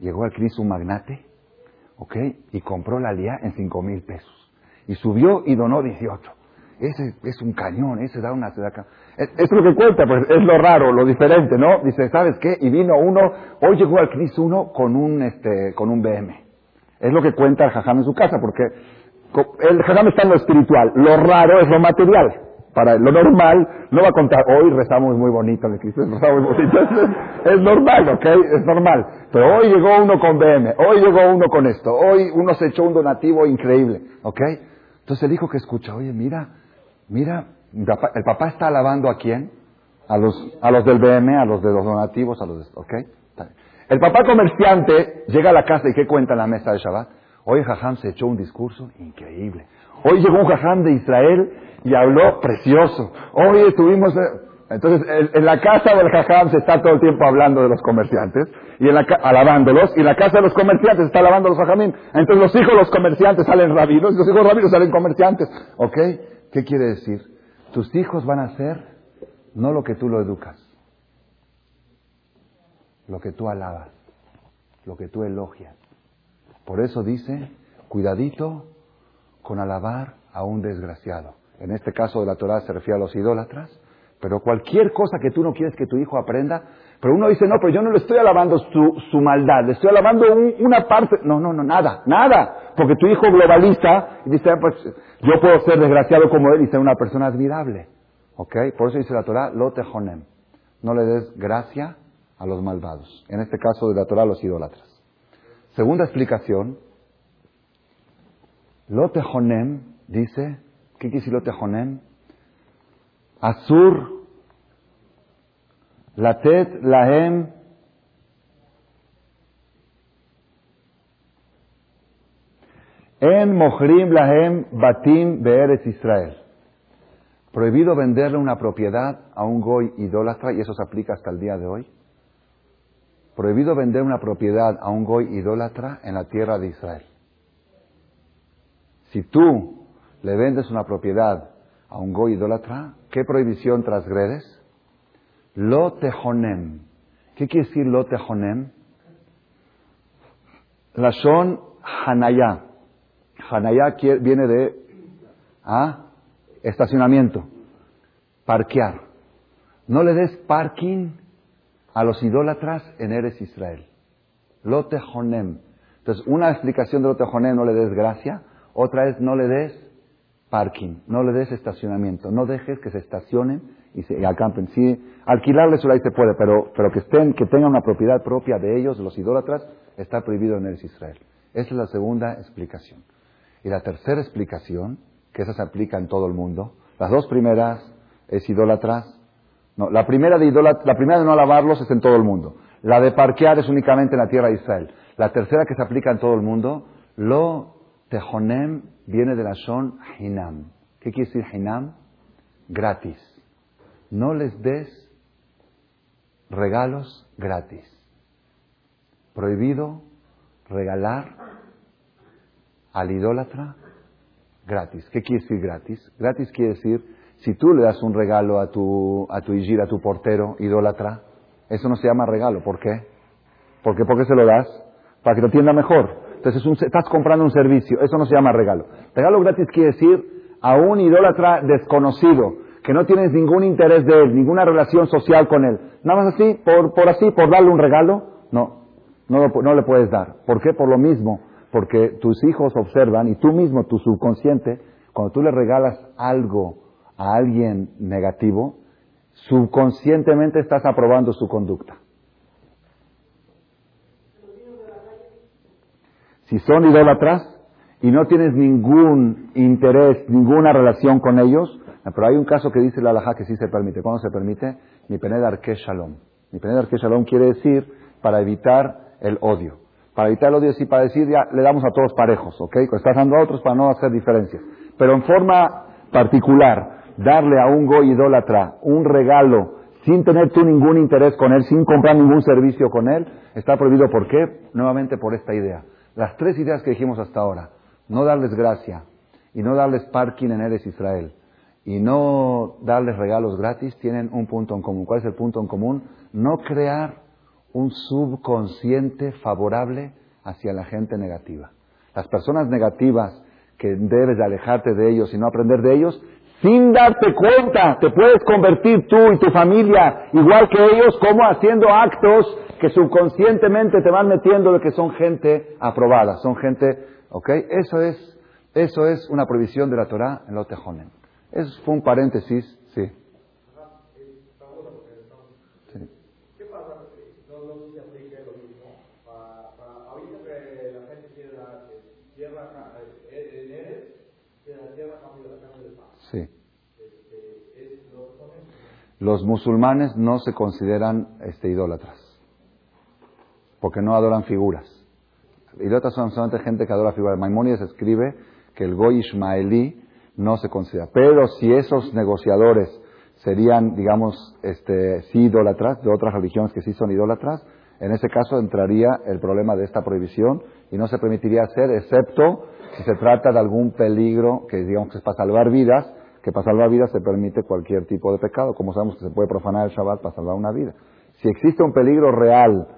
llegó al Cristo un magnate, ¿ok? Y compró la lía en cinco mil pesos. Y subió y donó 18. Ese es un cañón, ese da una sedaca. Es, es, lo que cuenta, pues es lo raro, lo diferente, ¿no? Dice, ¿sabes qué? Y vino uno, hoy llegó al Cristo uno con un, este, con un BM. Es lo que cuenta el jajam en su casa, porque el jajam está en lo espiritual, lo raro es lo material. Para lo normal, no va a contar, hoy rezamos muy bonito, en el rezamos muy bonito. (laughs) Es, normal, ¿ok? Es normal. Pero hoy llegó uno con BM, hoy llegó uno con esto, hoy uno se echó un donativo increíble, ¿ok? Entonces el hijo que escucha, oye, mira, mira, el papá está alabando a quién? A los, a los del BM, a los de los donativos, a los de, ¿ok? El papá comerciante llega a la casa y ¿qué cuenta en la mesa de Shabbat? Hoy Jajam se echó un discurso increíble. Hoy llegó un Jajam de Israel y habló precioso. Hoy estuvimos... Eh, entonces, en, la casa del jajam se está todo el tiempo hablando de los comerciantes, y en la, alabándolos, y en la casa de los comerciantes está alabando a los jajamín. Entonces los hijos de los comerciantes salen rabinos, y los hijos rabinos salen comerciantes. ¿Ok? ¿Qué quiere decir? Tus hijos van a ser no lo que tú lo educas, lo que tú alabas, lo que tú elogias. Por eso dice, cuidadito con alabar a un desgraciado en este caso de la Torah se refiere a los idólatras, pero cualquier cosa que tú no quieres que tu hijo aprenda, pero uno dice, no, pero yo no le estoy alabando su, maldad, le estoy alabando una parte, no, no, no, nada, nada, porque tu hijo globaliza y dice, ah, pues yo puedo ser desgraciado como él y ser una persona admirable, ¿ok? Por eso dice la Torah, lo tejonem, no le des gracia a los malvados, en este caso de la Torah los idólatras. Segunda explicación, lo tejonem dice, ¿Qué quiere decir Lotejonem? Asur, Latet, Lahem, En Mohrim Lahem Batim Be'eretz Israel. Prohibido venderle una propiedad a un goy idólatra, y eso se aplica hasta el día de hoy. Prohibido vender una propiedad a un goy idólatra en la tierra de Israel. Si tú le vendes una propiedad a un goy idólatra, ¿qué prohibición transgredes? Lo tejonem. ¿Qué quiere decir lo tejonem? La son hanaya. Hanaya viene de ¿ah? estacionamiento, parquear. No le des parking a los idólatras en Eres Israel. Lotejonem. Entonces, una explicación de Lotejonem no le des gracia, otra es no le des parking, no le des estacionamiento, no dejes que se estacionen y se acampen. Sí, alquilarles ahí se puede, pero, pero que estén, que tengan una propiedad propia de ellos, los idólatras, está prohibido en Eres Israel. Esa es la segunda explicación. Y la tercera explicación, que esa se aplica en todo el mundo, las dos primeras es idólatras. No, la primera de la primera de no alabarlos es en todo el mundo. La de parquear es únicamente en la tierra de Israel. La tercera que se aplica en todo el mundo, lo tejonem viene de la son hinam. ¿Qué quiere decir hinam? Gratis. No les des regalos gratis. Prohibido regalar al idólatra gratis. ¿Qué quiere decir gratis? Gratis quiere decir, si tú le das un regalo a tu, a tu a tu portero idólatra, eso no se llama regalo. ¿Por qué? Porque, ¿Por qué se lo das? Para que lo atienda mejor. Entonces estás comprando un servicio. Eso no se llama regalo. Regalo gratis quiere decir a un idólatra desconocido, que no tienes ningún interés de él, ninguna relación social con él. Nada más así, por, por así, por darle un regalo, no, no, no le puedes dar. ¿Por qué? Por lo mismo. Porque tus hijos observan y tú mismo, tu subconsciente, cuando tú le regalas algo a alguien negativo, subconscientemente estás aprobando su conducta. Si son idólatras y no tienes ningún interés, ninguna relación con ellos, pero hay un caso que dice la alhaja que sí se permite. ¿Cuándo se permite? Mi penedar que shalom. Mi penedar que shalom quiere decir para evitar el odio. Para evitar el odio, sí, para decir ya le damos a todos parejos, ¿ok? Estás dando a otros para no hacer diferencias. Pero en forma particular, darle a un goy idólatra un regalo sin tener tú ningún interés con él, sin comprar ningún servicio con él, está prohibido. ¿Por qué? Nuevamente por esta idea. Las tres ideas que dijimos hasta ahora, no darles gracia y no darles parking en Eres Israel y no darles regalos gratis, tienen un punto en común. ¿Cuál es el punto en común? No crear un subconsciente favorable hacia la gente negativa. Las personas negativas que debes de alejarte de ellos y no aprender de ellos, sin darte cuenta, te puedes convertir tú y tu familia igual que ellos, como haciendo actos que subconscientemente te van metiendo de que son gente aprobada, son gente, ¿ok? Eso es, eso es una prohibición de la Torah en los tejones. Eso fue un paréntesis, sí. Los musulmanes no se consideran este, idólatras, porque no adoran figuras. Idólatras son solamente gente que adora figuras. Maimónides escribe que el goy ismaelí no se considera. Pero si esos negociadores serían, digamos, este, sí idólatras, de otras religiones que sí son idólatras, en ese caso entraría el problema de esta prohibición y no se permitiría hacer, excepto si se trata de algún peligro que digamos que es para salvar vidas que para salvar vidas se permite cualquier tipo de pecado, como sabemos que se puede profanar el Shabbat para salvar una vida. Si existe un peligro real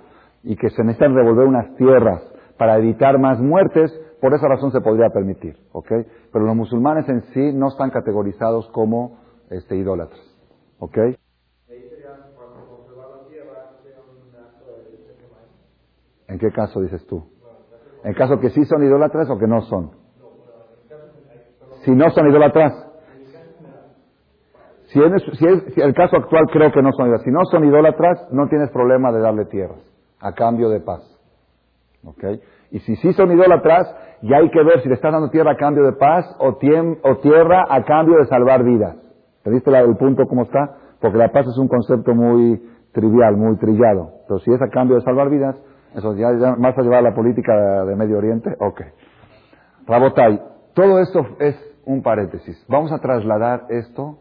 y que se necesitan revolver unas tierras para evitar más muertes, por esa razón se podría permitir. Pero los musulmanes en sí no están categorizados como este, idólatras, ¿ok? ¿En qué caso dices tú? ¿En caso que sí son idólatras o que no son? Si no son idólatras, si es, el caso actual creo que no son idólatras. Si no son idólatras, no tienes problema de darle tierras a cambio de paz. ¿Ok? Y si sí son idólatras, ya hay que ver si le estás dando tierra a cambio de paz o, tierra a cambio de salvar vidas. ¿Te viste el punto cómo está? Porque la paz es un concepto muy trivial, muy trillado. Pero si es a cambio de salvar vidas, eso ya, más a llevar a la política de Medio Oriente, ok. Rabotai, todo esto es un paréntesis. Vamos a trasladar esto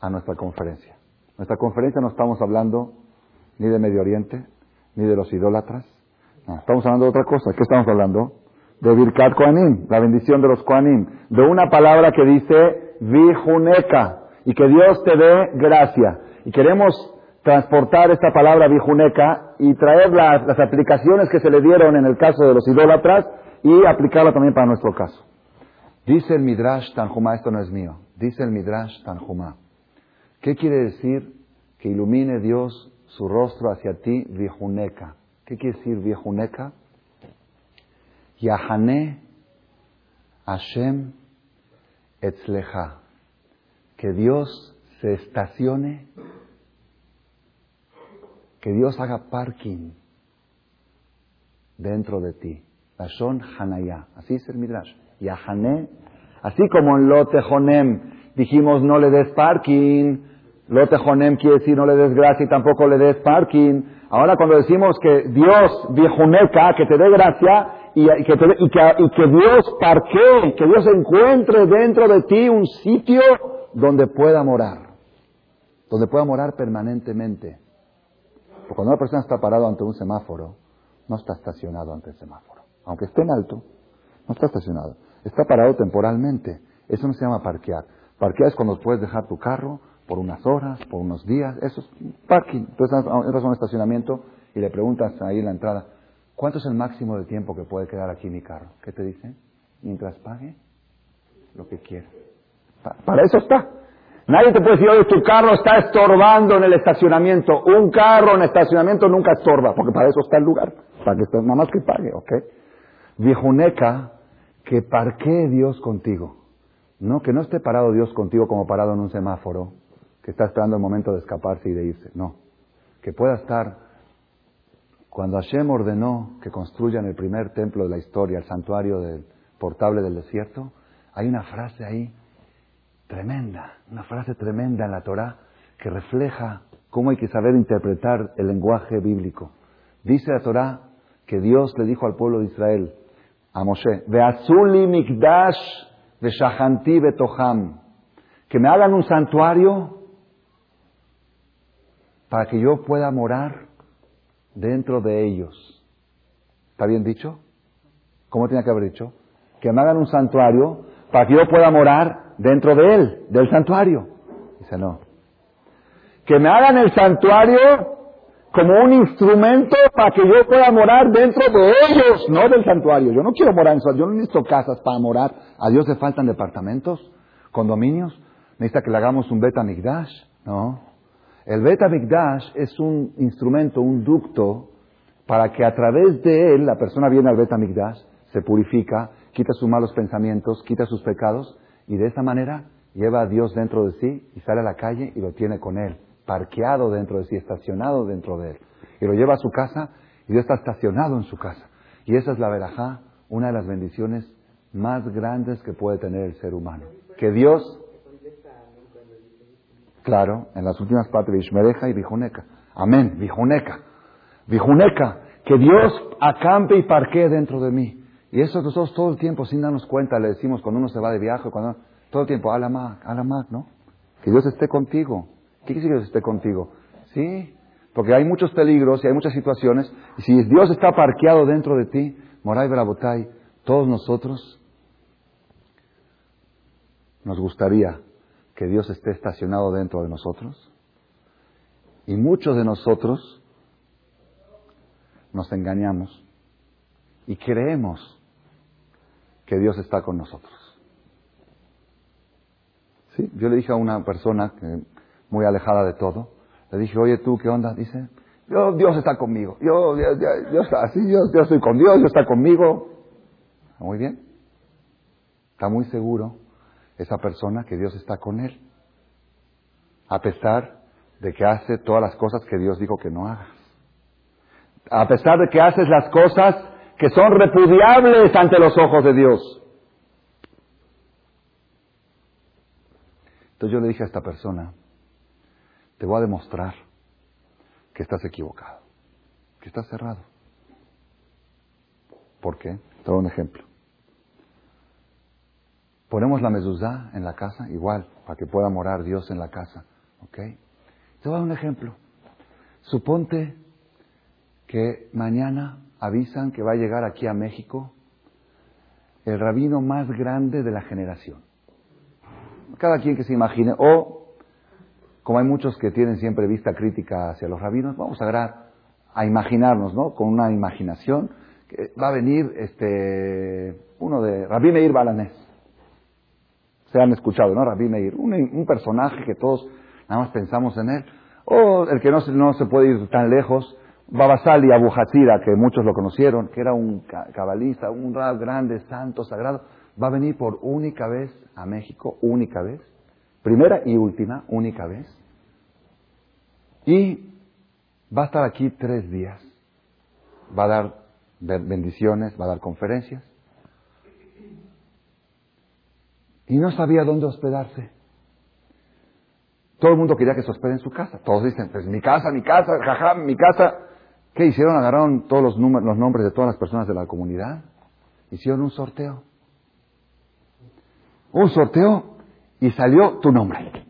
a nuestra conferencia. Nuestra conferencia no estamos hablando ni de Medio Oriente, ni de los idólatras. No, estamos hablando de otra cosa. ¿Qué estamos hablando? de Birkat Koanim, la bendición de los Koanim, de una palabra que dice Vijuneca, y que Dios te dé gracia. Y queremos transportar esta palabra Vijuneca y traer las, aplicaciones que se le dieron en el caso de los idólatras y aplicarla también para nuestro caso. Dice el Midrash Tanjumá, esto no es mío, dice el Midrash Tanjumá. ¿Qué quiere decir que ilumine Dios su rostro hacia ti, Vijuneca? ¿Qué quiere decir Vijuneca? Yahane Hashem Etzleja. Que Dios se estacione, que Dios haga parking dentro de ti. Lashon Hanaya. Así es el Midrash. Yahane. Así como en Lotejonem dijimos no le des parking. Lotejonem quiere decir no le des gracia y tampoco le des parking. Ahora cuando decimos que Dios, viejuneca, que te dé gracia, y, que, Dios parquee, que Dios encuentre dentro de ti un sitio donde pueda morar, donde pueda morar permanentemente. Porque cuando una persona está parado ante un semáforo, no está estacionado ante el semáforo. Aunque esté en alto, no está estacionado. Está parado temporalmente. Eso no se llama parquear. Parquear es cuando puedes dejar tu carro por unas horas, por unos días. Eso es parking. Entonces entras a un estacionamiento y le preguntas ahí en la entrada, ¿Cuánto es el máximo de tiempo que puede quedar aquí mi carro? ¿Qué te dicen? Mientras pague lo que quiera. Para eso está. Nadie te puede decir, oye, tu carro está estorbando en el estacionamiento. Un carro en estacionamiento nunca estorba, porque para eso está el lugar. Para que esté, nada más que pague, ¿ok? Viejuneca, que parquee Dios contigo. No, que no esté parado Dios contigo como parado en un semáforo, que está esperando el momento de escaparse y de irse. No. Que pueda estar cuando Hashem ordenó que construyan el primer templo de la historia, el santuario del portable del desierto, hay una frase ahí tremenda, una frase tremenda en la Torah que refleja cómo hay que saber interpretar el lenguaje bíblico. Dice la Torah que Dios le dijo al pueblo de Israel, a Moshe, Veazuli mikdash veshahanti betoham, que me hagan un santuario para que yo pueda morar dentro de ellos. ¿Está bien dicho? ¿Cómo tenía que haber dicho? Que me hagan un santuario para que yo pueda morar dentro de él, del santuario. Dice, no. Que me hagan el santuario como un instrumento para que yo pueda morar dentro de ellos, no del santuario. Yo no quiero morar en santuario, yo no necesito casas para morar. A Dios le faltan departamentos, condominios. Necesita que le hagamos un beta migdash, ¿no? El Bet es un instrumento, un ducto, para que a través de él la persona viene al Bet se purifica, quita sus malos pensamientos, quita sus pecados, y de esa manera lleva a Dios dentro de sí y sale a la calle y lo tiene con él, parqueado dentro de sí, estacionado dentro de él. Y lo lleva a su casa y Dios está estacionado en su casa. Y esa es la verajá, una de las bendiciones más grandes que puede tener el ser humano. Que Dios Claro, en las últimas partes de Ishmereja y Vijuneca. Amén, Vijuneca. Vijuneca, que Dios acampe y parquee dentro de mí. Y eso nosotros todo el tiempo, sin darnos cuenta, le decimos cuando uno se va de viaje, cuando todo el tiempo, Alamak, Alamak, ¿no? Que Dios esté contigo. ¿Qué quiere que esté contigo? Sí, porque hay muchos peligros y hay muchas situaciones. Y si Dios está parqueado dentro de ti, Moray Brabotay, todos nosotros nos gustaría que Dios esté estacionado dentro de nosotros. Y muchos de nosotros nos engañamos y creemos que Dios está con nosotros. ¿Sí? Yo le dije a una persona que, muy alejada de todo, le dije, oye tú, ¿qué onda? Dice, yo, Dios está conmigo, yo, yo, así, yo, yo estoy con Dios, Dios está conmigo. Muy bien. Está muy seguro esa persona que Dios está con él, a pesar de que hace todas las cosas que Dios dijo que no hagas. A pesar de que haces las cosas que son repudiables ante los ojos de Dios. Entonces yo le dije a esta persona, te voy a demostrar que estás equivocado, que estás cerrado. ¿Por qué? Te doy un ejemplo. Ponemos la mezuzá en la casa, igual, para que pueda morar Dios en la casa. ¿Ok? Te voy a dar un ejemplo. Suponte que mañana avisan que va a llegar aquí a México el rabino más grande de la generación. Cada quien que se imagine, o como hay muchos que tienen siempre vista crítica hacia los rabinos, vamos a, a imaginarnos, ¿no? Con una imaginación, que va a venir este, uno de Rabí Meir Balanés. Se han escuchado, ¿no? Rabí Meir, un, personaje que todos nada más pensamos en él. O el que no se, no se puede ir tan lejos, Babasali Abu Hatira, que muchos lo conocieron, que era un cabalista, un rab grande, santo, sagrado, va a venir por única vez a México, única vez, primera y última, única vez, y va a estar aquí tres días. Va a dar bendiciones, va a dar conferencias. Y no sabía dónde hospedarse. Todo el mundo quería que se hospede en su casa. Todos dicen, pues mi casa, mi casa, jaja, mi casa. ¿Qué hicieron? Agarraron todos los, los nombres de todas las personas de la comunidad. Hicieron un sorteo. Un sorteo y salió tu nombre.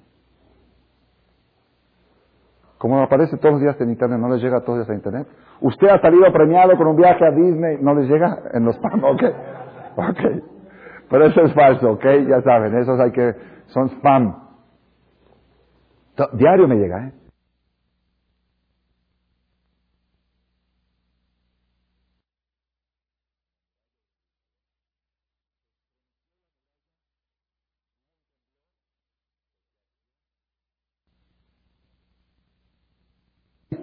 Como aparece todos los días en internet, no les llega todos los días a internet. Usted ha salido premiado con un viaje a Disney, no les llega en los spam, ok. Ok. Pero eso es falso, ok, ya saben, esos hay que, son spam. Diario me llega, ¿eh?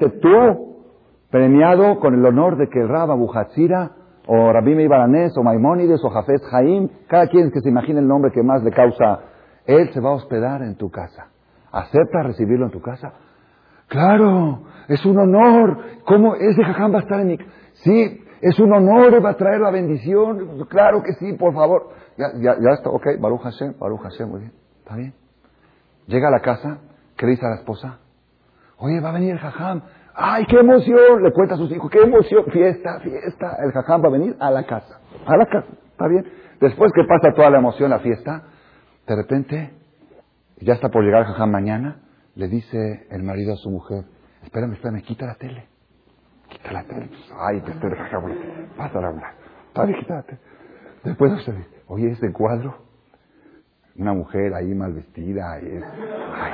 Tú premiado con el honor de que el Rab Abu o Rabbi Meir o Maimónides, o Jafet Jaim, cada quien que se imagine el nombre que más le causa, él se va a hospedar en tu casa. ¿Acepta recibirlo en tu casa? Claro, es un honor. ¿Cómo ese jajam va a estar en mi Sí, es un honor, va a traer la bendición. Claro que sí, por favor. Ya está, ok, Baruch Hashem, Baruch Hashem, muy bien. ¿Está bien? Llega a la casa, ¿qué dice a la esposa? Oye, va a venir el jajam. ¡Ay, qué emoción! Le cuenta a sus hijos, ¡qué emoción! Fiesta, fiesta. El jajam va a venir a la casa. A la casa. ¿Está bien? Después que pasa toda la emoción, la fiesta, de repente, ya está por llegar el jajam mañana, le dice el marido a su mujer, espérame, espérame, quita la tele. Quita la tele. Ay, te estoy jajam. Pásala. Está bien, quita la tele. Después usted dice, oye, ese cuadro, una mujer ahí mal vestida, y es, ay,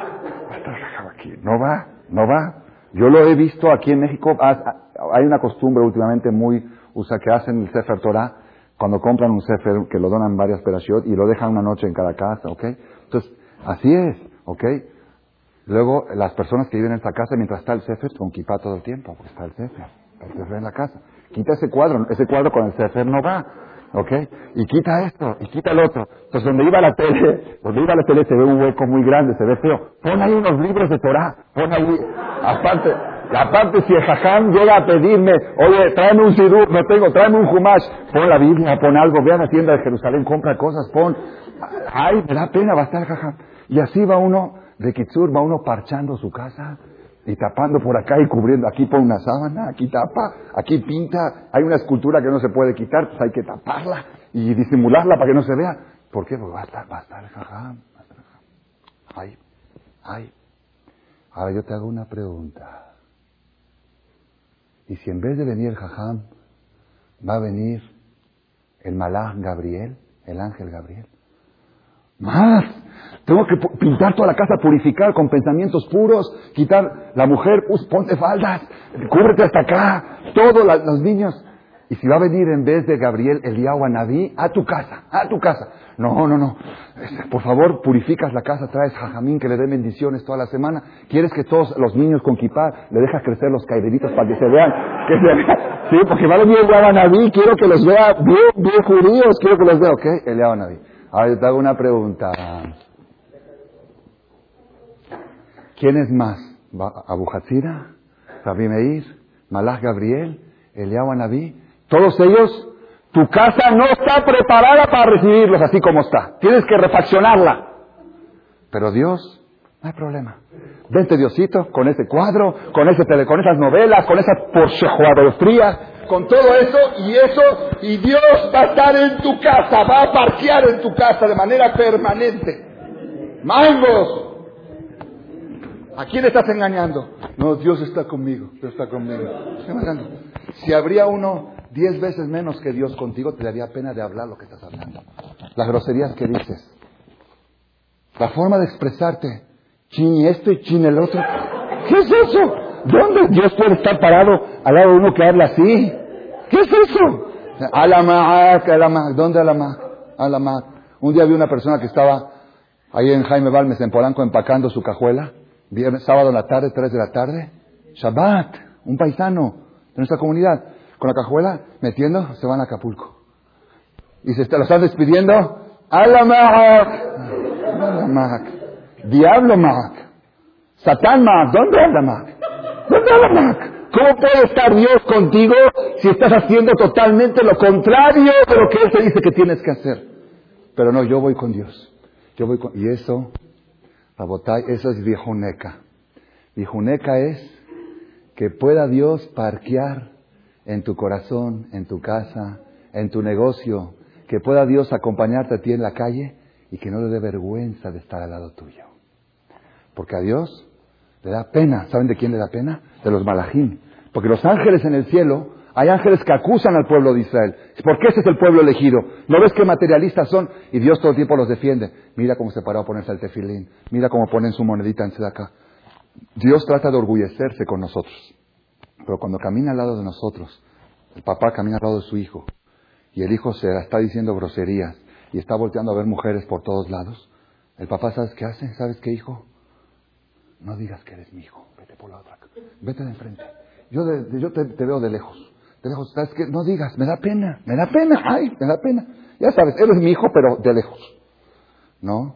va a estar aquí. No va, no va. Yo lo he visto aquí en México, hay una costumbre últimamente muy usa que hacen el Sefer Torah, cuando compran un Sefer que lo donan varias perashot y lo dejan una noche en cada casa, ¿ok? Entonces, así es, ¿ok? Luego, las personas que viven en esta casa, mientras está el Sefer, con kippah todo el tiempo, está el Sefer, el Sefer en la casa. Quita ese cuadro, ese cuadro con el Sefer no va. ¿Ok? Y quita esto, y quita el otro. Entonces, donde iba la tele, (laughs) donde iba la tele se ve un hueco muy grande, se ve feo. Pon ahí unos libros de Torah, pon ahí, aparte, aparte si el jajam llega a pedirme, oye, tráeme un sidur, no tengo, tráeme un humash, pon la Biblia, pon algo, ve a la tienda de Jerusalén, compra cosas, pon, ay, me da pena, va a estar jajam. Y así va uno, de Kitsur, va uno parchando su casa, y tapando por acá y cubriendo, aquí pone una sábana, aquí tapa, aquí pinta, hay una escultura que no se puede quitar, pues hay que taparla y disimularla para que no se vea. ¿Por qué? Porque va a estar, va a estar jajam, va a. Ay, ay. Ahora yo te hago una pregunta. ¿Y si en vez de venir el jajam, va a venir el malach Gabriel, el ángel Gabriel? Más. Tengo que pintar toda la casa, purificar con pensamientos puros, quitar la mujer, pues, ponte faldas, cúbrete hasta acá, todos los niños. Y si va a venir en vez de Gabriel Eliyahu Naví, a tu casa, a tu casa. No, no, no. Por favor, purificas la casa, traes jajamín que le dé bendiciones toda la semana. ¿Quieres que todos los niños con kipá le dejas crecer los caideritos para que se vean? Que se. Sí, porque va a venir Eliyahu Naví, quiero que los vea bien, bien judíos, quiero que los vea, ¿ok? Eliyahu Naví. Ahora yo te hago una pregunta. ¿Quién es más? ¿Abu Hatzira? ¿Rabbi Meir? ¿Malach Gabriel? ¿Eliyahu Anabí? Todos ellos, tu casa no está preparada para recibirlos así como está. Tienes que refaccionarla. Pero Dios, no hay problema. Vente Diosito con ese cuadro, con, ese tele, con esas novelas, con esa Porsche fría, con todo eso y eso, y Dios va a estar en tu casa, va a parquear en tu casa de manera permanente. Mangos, ¿A quién estás engañando? No, Dios está conmigo, Dios está conmigo. Si habría uno diez veces menos que Dios contigo, te daría pena de hablar lo que estás hablando. las groserías que dices, la forma de expresarte, chin esto y chin el otro. ¿Qué es eso? ¿Dónde Dios puede estar parado al lado de uno que habla así? ¿Qué es eso? Alamac, alamac, ¿dónde alamac? Alamac. Un día vi una persona que estaba ahí en Jaime Balmes, en Polanco, empacando su cajuela, viernes, sábado en la tarde, tres de la tarde, Shabbat, un paisano de nuestra comunidad, con la cajuela, metiendo, se van a Acapulco. Y se lo están despidiendo, Alamac, Alamac, Diablo Mac, Satán Mac, ¿dónde Alamac? ¿Cómo puede estar Dios contigo si estás haciendo totalmente lo contrario de lo que Él te dice que tienes que hacer? Pero no, yo voy con Dios. Yo voy con... Y eso, Rabotay, eso es viejuneca. Viejuneca es que pueda Dios parquear en tu corazón, en tu casa, en tu negocio, que pueda Dios acompañarte a ti en la calle y que no le dé vergüenza de estar al lado tuyo. Porque a Dios le da pena. ¿Saben de quién le da pena? De los malajim. Porque los ángeles en el cielo, hay ángeles que acusan al pueblo de Israel. ¿Por qué ese es el pueblo elegido? ¿No ves qué materialistas son? Y Dios todo el tiempo los defiende. Mira cómo se paró a ponerse el tefilín. Mira cómo ponen su monedita en acá. Dios trata de orgullecerse con nosotros. Pero cuando camina al lado de nosotros, el papá camina al lado de su hijo, y el hijo se está diciendo groserías, y está volteando a ver mujeres por todos lados, el papá, ¿sabes qué hace? ¿Sabes qué, hijo? No digas que eres mi hijo, vete por la otra. Vete de enfrente. Yo, yo te, veo de lejos. De lejos, ¿sabes qué? No digas, me da pena, me da pena, ay, me da pena. Ya sabes, eres mi hijo, pero de lejos. ¿No?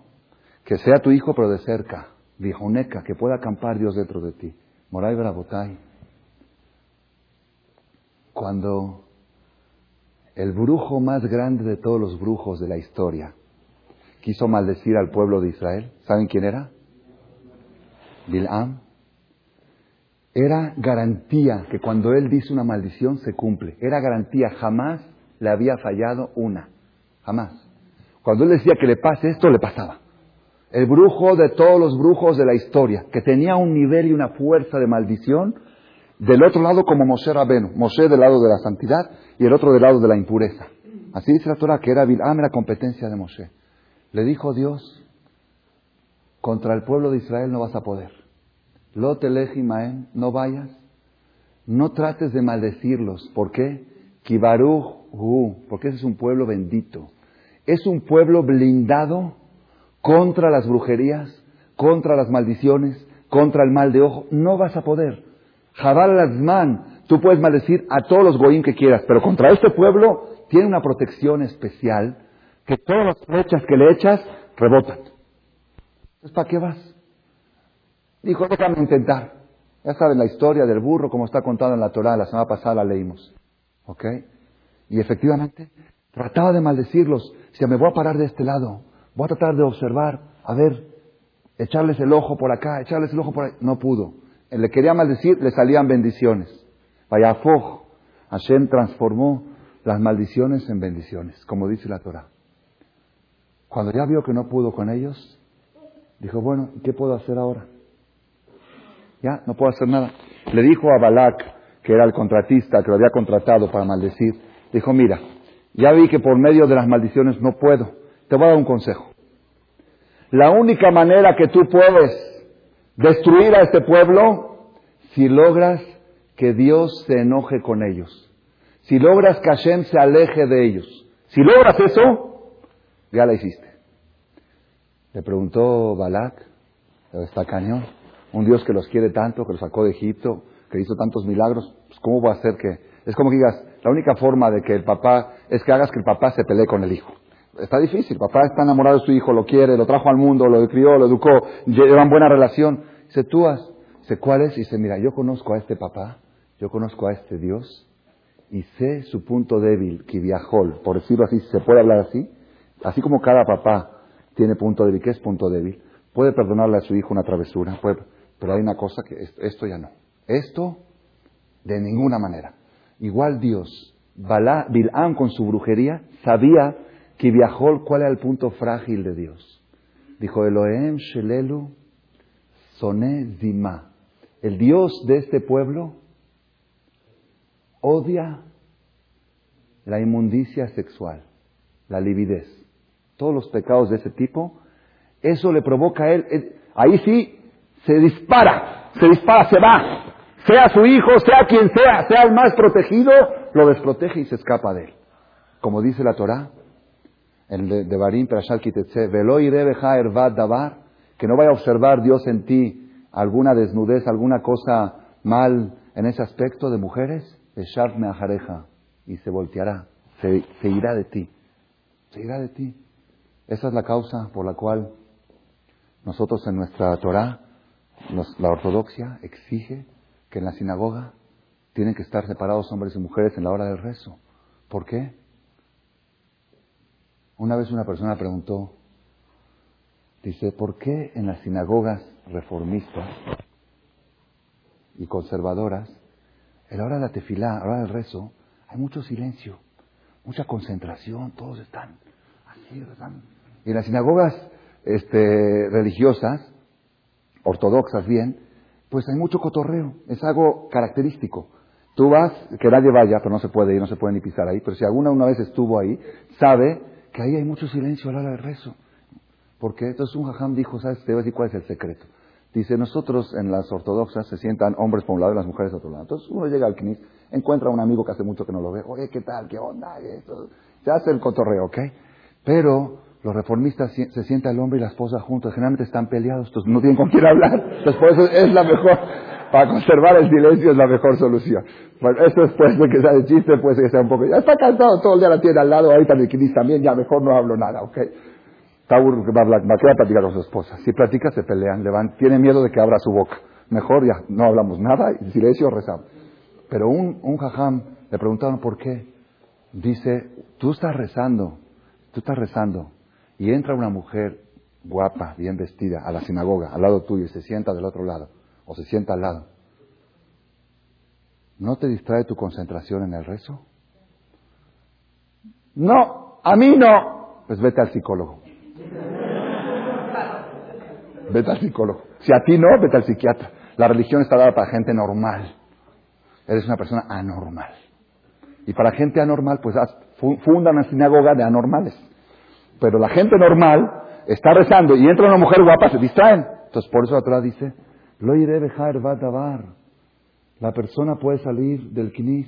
Que sea tu hijo, pero de cerca. Vijoneca, que pueda acampar Dios dentro de ti. Moray Brabotay. Cuando el brujo más grande de todos los brujos de la historia quiso maldecir al pueblo de Israel, ¿saben quién era? Bilam, era garantía que cuando él dice una maldición se cumple. Era garantía, jamás le había fallado una. Jamás. Cuando él decía que le pase esto, le pasaba. El brujo de todos los brujos de la historia, que tenía un nivel y una fuerza de maldición, del otro lado como Moshe Rabenu. Moshe del lado de la santidad y el otro del lado de la impureza. Así dice la Torah que era Bilam, era competencia de Moshe. Le dijo Dios, contra el pueblo de Israel no vas a poder. Lo Maen, no vayas. No trates de maldecirlos. ¿Por qué? Kibaruj porque ese es un pueblo bendito. Es un pueblo blindado contra las brujerías, contra las maldiciones, contra el mal de ojo. No vas a poder. Jabal Azman, tú puedes maldecir a todos los goyim que quieras, pero contra este pueblo tiene una protección especial que todas las flechas que le echas rebotan. Entonces, ¿para qué vas? Dijo, déjame intentar. Ya saben la historia del burro, como está contada en la Torah, la semana pasada la leímos. ¿Ok? Y efectivamente, trataba de maldecirlos. Decía, me voy a parar de este lado. Voy a tratar de observar, a ver, echarles el ojo por acá, echarles el ojo por ahí. No pudo. Le quería maldecir, le salían bendiciones. Vaya foj. Hashem transformó las maldiciones en bendiciones, como dice la Torah. Cuando ya vio que no pudo con ellos, Dijo, bueno, ¿qué puedo hacer ahora? Ya, no puedo hacer nada. Le dijo a Balak, que era el contratista, que lo había contratado para maldecir, dijo, mira, ya vi que por medio de las maldiciones no puedo. Te voy a dar un consejo. La única manera que tú puedes destruir a este pueblo, si logras que Dios se enoje con ellos. Si logras que Hashem se aleje de ellos. Si logras eso, ya la hiciste. Le preguntó Balak, está cañón, un Dios que los quiere tanto, que los sacó de Egipto, que hizo tantos milagros, pues ¿cómo va a ser que...? Es como que digas, la única forma de que el papá, es que hagas que el papá se pelee con el hijo. Está difícil, papá está enamorado de su hijo, lo quiere, lo trajo al mundo, lo crió, lo educó, llevan buena relación. Dice, tú has, ¿cuál es? Dice, mira, yo conozco a este papá, yo conozco a este Dios, y sé su punto débil, que viajó, por decirlo así, se puede hablar así, así como cada papá tiene punto débil. ¿Qué es punto débil? Puede perdonarle a su hijo una travesura, pero hay una cosa que esto ya no. Esto, de ninguna manera. Igual Dios, Bilam con su brujería, sabía que viajó cuál era el punto frágil de Dios. Dijo, Elohim Shelelu Soné Zima. El Dios de este pueblo odia la inmundicia sexual, la lividez. Todos los pecados de ese tipo, eso le provoca a él, ahí sí, se dispara, se dispara, se va. Sea su hijo, sea quien sea, sea el más protegido, lo desprotege y se escapa de él. Como dice la Torah, el de, Barim Perashal Kitetse, Dabar, que no vaya a observar Dios en ti alguna desnudez, alguna cosa mal en ese aspecto de mujeres, y se volteará, se irá de ti, se irá de ti. Esa es la causa por la cual nosotros en nuestra Torah, la ortodoxia exige que en la sinagoga tienen que estar separados hombres y mujeres en la hora del rezo. ¿Por qué? Una vez una persona preguntó, dice, ¿por qué en las sinagogas reformistas y conservadoras, en la hora de la tefilá, a la hora del rezo, hay mucho silencio, mucha concentración, todos están así, están. Y en las sinagogas este, religiosas, ortodoxas bien, pues hay mucho cotorreo, es algo característico. Tú vas, que nadie vaya, pero no se puede ir, no se puede ni pisar ahí, pero si alguna una vez estuvo ahí, sabe que ahí hay mucho silencio a la hora del rezo. Porque entonces un jajam dijo, ¿sabes? Te voy cuál es el secreto. Dice, nosotros en las ortodoxas se sientan hombres por un lado y las mujeres por otro lado. Entonces uno llega al CNIS, encuentra a un amigo que hace mucho que no lo ve, oye, ¿qué tal? ¿Qué onda? Se hace el cotorreo, ¿ok? Pero los reformistas se sienta el hombre y la esposa juntos, generalmente están peleados, no tienen con quién hablar. Entonces por eso es la mejor, para conservar el silencio es la mejor solución. Bueno, esto después de que sea de chiste, puede que sea un poco, ya está cansado, todo el día la tiene al lado, ahorita quinis también, ya mejor no hablo nada, ¿ok? va, va, a platicar con su esposa. Si platica, se pelean, le van, tiene miedo de que abra su boca. Mejor ya, no hablamos nada, y silencio rezamos. Pero un, un jajam le preguntaron por qué. Dice, tú estás rezando, tú estás rezando, y entra una mujer guapa, bien vestida, a la sinagoga, al lado tuyo, y se sienta del otro lado, o se sienta al lado, ¿no te distrae tu concentración en el rezo? No, a mí no. Pues vete al psicólogo. Vete al psicólogo. Si a ti no, vete al psiquiatra. La religión está dada para gente normal. Eres una persona anormal. Y para gente anormal, pues funda una sinagoga de anormales. Pero la gente normal está rezando y entra una mujer guapa, se distraen. Entonces por eso atrás dice, lo iré dejar dabar. La persona puede salir del knis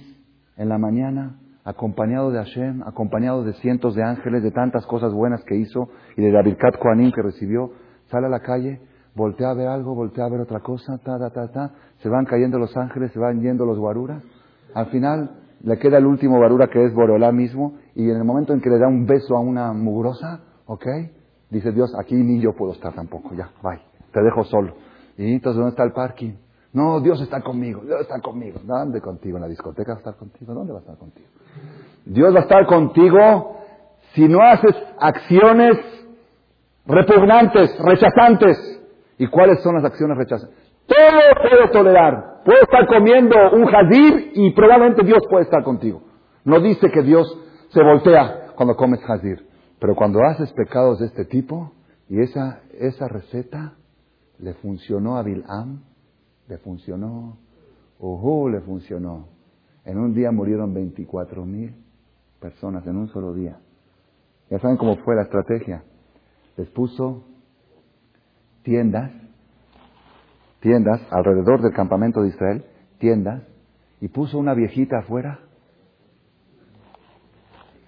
en la mañana acompañado de Hashem, acompañado de cientos de ángeles, de tantas cosas buenas que hizo y de la Kat Koanim que recibió, sale a la calle, voltea a ver algo, voltea a ver otra cosa, ta, ta, ta, ta, se van cayendo los ángeles, se van yendo los guaruras, al final le queda el último guarura que es Borolá mismo, y en el momento en que le da un beso a una mugrosa, ¿ok? Dice Dios, aquí ni yo puedo estar tampoco, ya, bye, te dejo solo. Y entonces, ¿dónde está el parking? No, Dios está conmigo, Dios está conmigo. ¿Dónde contigo? ¿En la discoteca va a estar contigo? ¿Dónde va a estar contigo? Dios va a estar contigo si no haces acciones repugnantes, rechazantes. ¿Y cuáles son las acciones rechazantes? Todo puedo tolerar. Puedo estar comiendo un jazir y probablemente Dios puede estar contigo. No dice que Dios se voltea cuando comes jazir. Pero cuando haces pecados de este tipo, y esa, esa receta le funcionó a Bilam, le funcionó, ojo, le funcionó. En un día murieron 24 mil personas, en un solo día. Ya saben cómo fue la estrategia. Les puso tiendas, tiendas alrededor del campamento de Israel, tiendas, y puso una viejita afuera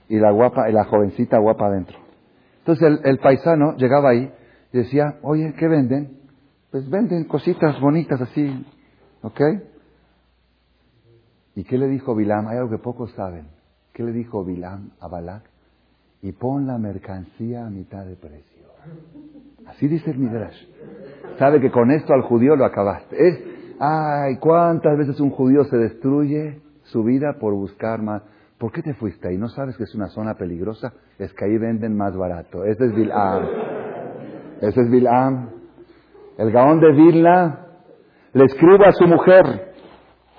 y la guapa, la jovencita guapa adentro. Entonces el, paisano llegaba ahí y decía, oye, ¿qué venden? Pues venden cositas bonitas así, ¿ok? ¿Y qué le dijo Bilam? Hay algo que pocos saben. ¿Qué le dijo Bilam a Balak? Y pon la mercancía a mitad de precio. Así dice el Midrash. Sabe que con esto al judío lo acabaste. Ay, ¿cuántas veces un judío se destruye su vida por buscar más? ¿Por qué te fuiste ahí? ¿No sabes que es una zona peligrosa? Es que ahí venden más barato. Ese es Bilam. Ese es Bilam. El gaón de Vilna le escribe a su mujer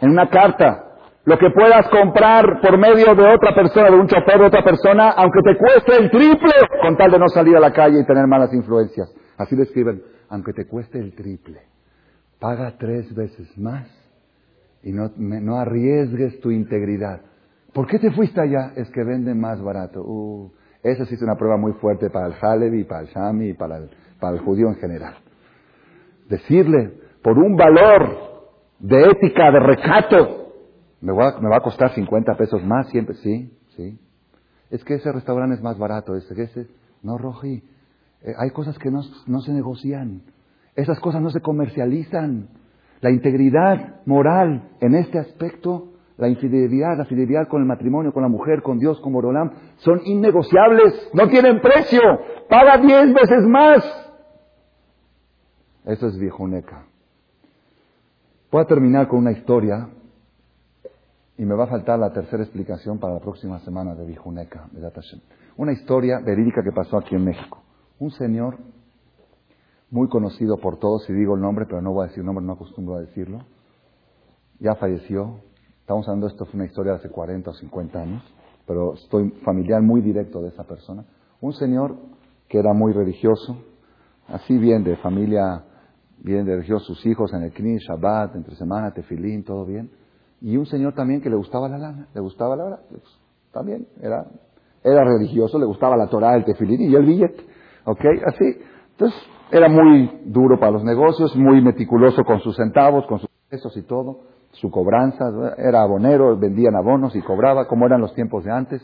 en una carta lo que puedas comprar por medio de otra persona, de un chofer de otra persona, aunque te cueste el triple, con tal de no salir a la calle y tener malas influencias. Así le escriben, aunque te cueste el triple, paga tres veces más y no, no arriesgues tu integridad. ¿Por qué te fuiste allá? Es que venden más barato. Uh, Esa sí es una prueba muy fuerte para el Halevi, para el Shami y para el, para el judío en general. Decirle, por un valor de ética, de recato, me va, me va a costar 50 pesos más siempre, sí, sí. Es que ese restaurante es más barato, ese, ese, no, Roji, eh, hay cosas que no, no se negocian, esas cosas no se comercializan. La integridad moral en este aspecto la infidelidad, la fidelidad con el matrimonio, con la mujer, con Dios, con Borolam, son innegociables, no tienen precio, paga diez veces más. Eso es viejoneca. Voy a terminar con una historia y me va a faltar la tercera explicación para la próxima semana de Vijuneca, Una historia verídica que pasó aquí en México. Un señor muy conocido por todos, si digo el nombre, pero no voy a decir nombre, no acostumbro a decirlo, ya falleció, Estamos hablando, esto fue una historia de hace 40 o 50 años, pero estoy familiar muy directo de esa persona. Un señor que era muy religioso, así bien, de familia, bien de religioso, sus hijos en el Kni, Shabbat, entre semana, tefilín, todo bien. Y un señor también que le gustaba la lana, le gustaba la lana, pues, también era, era religioso, le gustaba la Torah, el tefilín y el billete. ¿Ok? Así. Entonces, era muy duro para los negocios, muy meticuloso con sus centavos, con sus pesos y todo su cobranza, era abonero, vendían abonos y cobraba, como eran los tiempos de antes.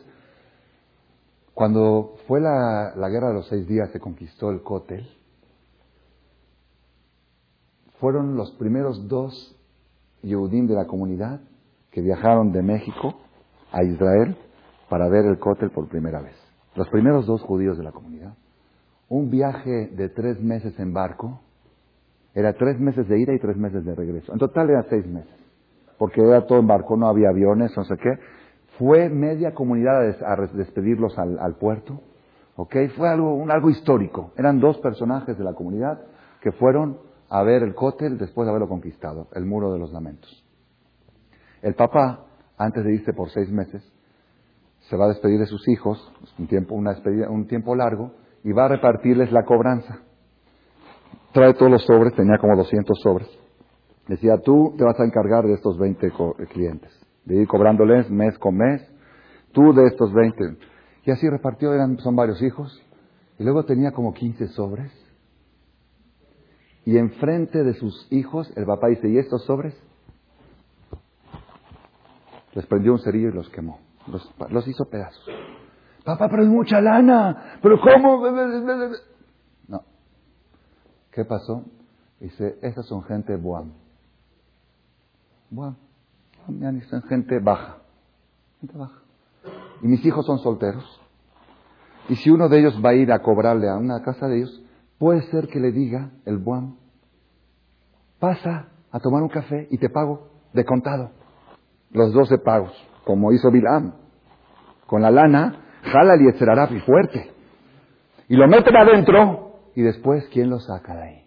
Cuando fue la, guerra de los seis días, se conquistó el cótel, fueron los primeros dos Yehudim de la comunidad que viajaron de México a Israel para ver el cótel por primera vez. Los primeros dos judíos de la comunidad. Un viaje de tres meses en barco, era tres meses de ida y tres meses de regreso. En total eran seis meses porque era todo en barco, no había aviones, no sé qué. Fue media comunidad a, despedirlos al, puerto, ¿ok? Fue algo, un, algo histórico. Eran dos personajes de la comunidad que fueron a ver el cótel después de haberlo conquistado, el muro de los lamentos. El papá, antes de irse por seis meses, se va a despedir de sus hijos, un tiempo, una despedida, un tiempo largo, y va a repartirles la cobranza. Trae todos los sobres, tenía como 200 sobres Decía, tú te vas a encargar de estos 20 clientes, de ir cobrándoles mes con mes, tú de estos 20. Y así repartió, eran, son varios hijos, y luego tenía como 15 sobres. Y enfrente de sus hijos, el papá dice, ¿y estos sobres? Les prendió un cerillo y los quemó, los, los hizo pedazos. Papá, pero es mucha lana, pero ¿cómo? No. ¿Qué pasó? Dice, esas son gente buam. Bueno, son gente baja, gente baja. Y mis hijos son solteros. Y si uno de ellos va a ir a cobrarle a una casa de ellos, puede ser que le diga el buam, pasa a tomar un café y te pago de contado. Los doce pagos, como hizo Bilam. Con la lana, jala y fuerte. Y lo meten adentro y después, ¿quién lo saca de ahí?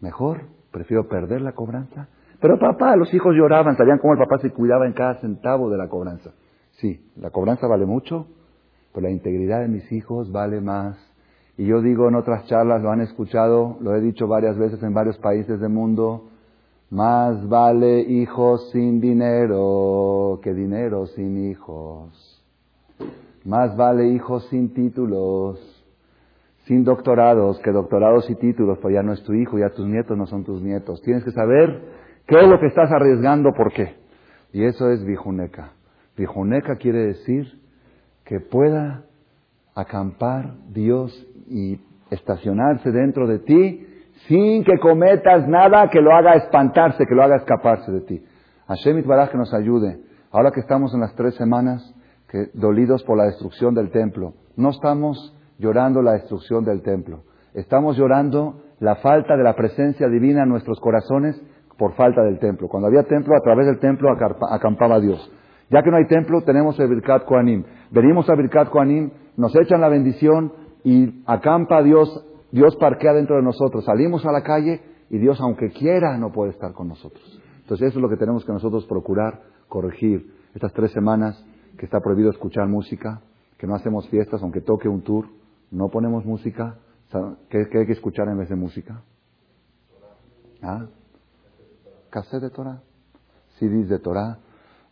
Mejor, prefiero perder la cobranza pero papá, los hijos lloraban, sabían cómo el papá se cuidaba en cada centavo de la cobranza. Sí, la cobranza vale mucho, pero la integridad de mis hijos vale más. Y yo digo en otras charlas, lo han escuchado, lo he dicho varias veces en varios países del mundo, más vale hijos sin dinero que dinero sin hijos. Más vale hijos sin títulos, sin doctorados, que doctorados y títulos, pues ya no es tu hijo, ya tus nietos no son tus nietos. Tienes que saber ¿Qué es lo que estás arriesgando? ¿Por qué? Y eso es vijuneca. Vijuneca quiere decir que pueda acampar Dios y estacionarse dentro de ti sin que cometas nada que lo haga espantarse, que lo haga escaparse de ti. Hashem Itbaraj que nos ayude. Ahora que estamos en las tres semanas que, dolidos por la destrucción del templo, no estamos llorando la destrucción del templo. Estamos llorando la falta de la presencia divina en nuestros corazones por falta del templo. Cuando había templo, a través del templo acampaba Dios. Ya que no hay templo, tenemos el Birkat Koanim. Venimos a Birkat Koanim, nos echan la bendición y acampa Dios, Dios parquea dentro de nosotros. Salimos a la calle y Dios, aunque quiera, no puede estar con nosotros. Entonces eso es lo que tenemos que nosotros procurar, corregir. Estas tres semanas que está prohibido escuchar música, que no hacemos fiestas, aunque toque un tour, no ponemos música. ¿Qué, qué hay que escuchar en vez de música? ¿Ah? Cassette de Torah, CDs de Torah.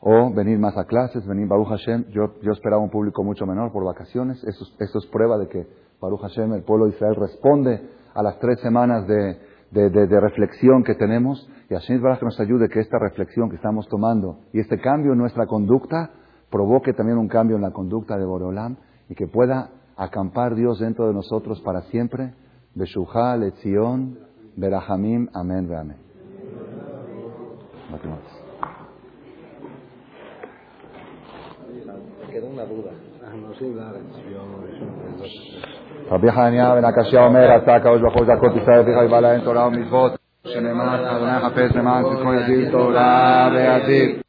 o venir más a clases, venir Baruch Hashem. Yo, yo esperaba un público mucho menor por vacaciones. Eso, eso es prueba de que Baruch Hashem, el pueblo de Israel, responde a las tres semanas de, de, de, reflexión que tenemos. Y Hashem que nos ayude que esta reflexión que estamos tomando y este cambio en nuestra conducta provoque también un cambio en la conducta de Boreolam y que pueda acampar Dios dentro de nosotros para siempre. Beshuja, Letzion, Berahamim, Amén, Amén. Quedó una duda. רבי חניה בן הקשיא אומר, עשה הקדוש ברוך הוא זכות ישראל ויבא להם תורה ומצוות, שנאמר, אדוני חפש למען צדקו ידיד תורה וידיד.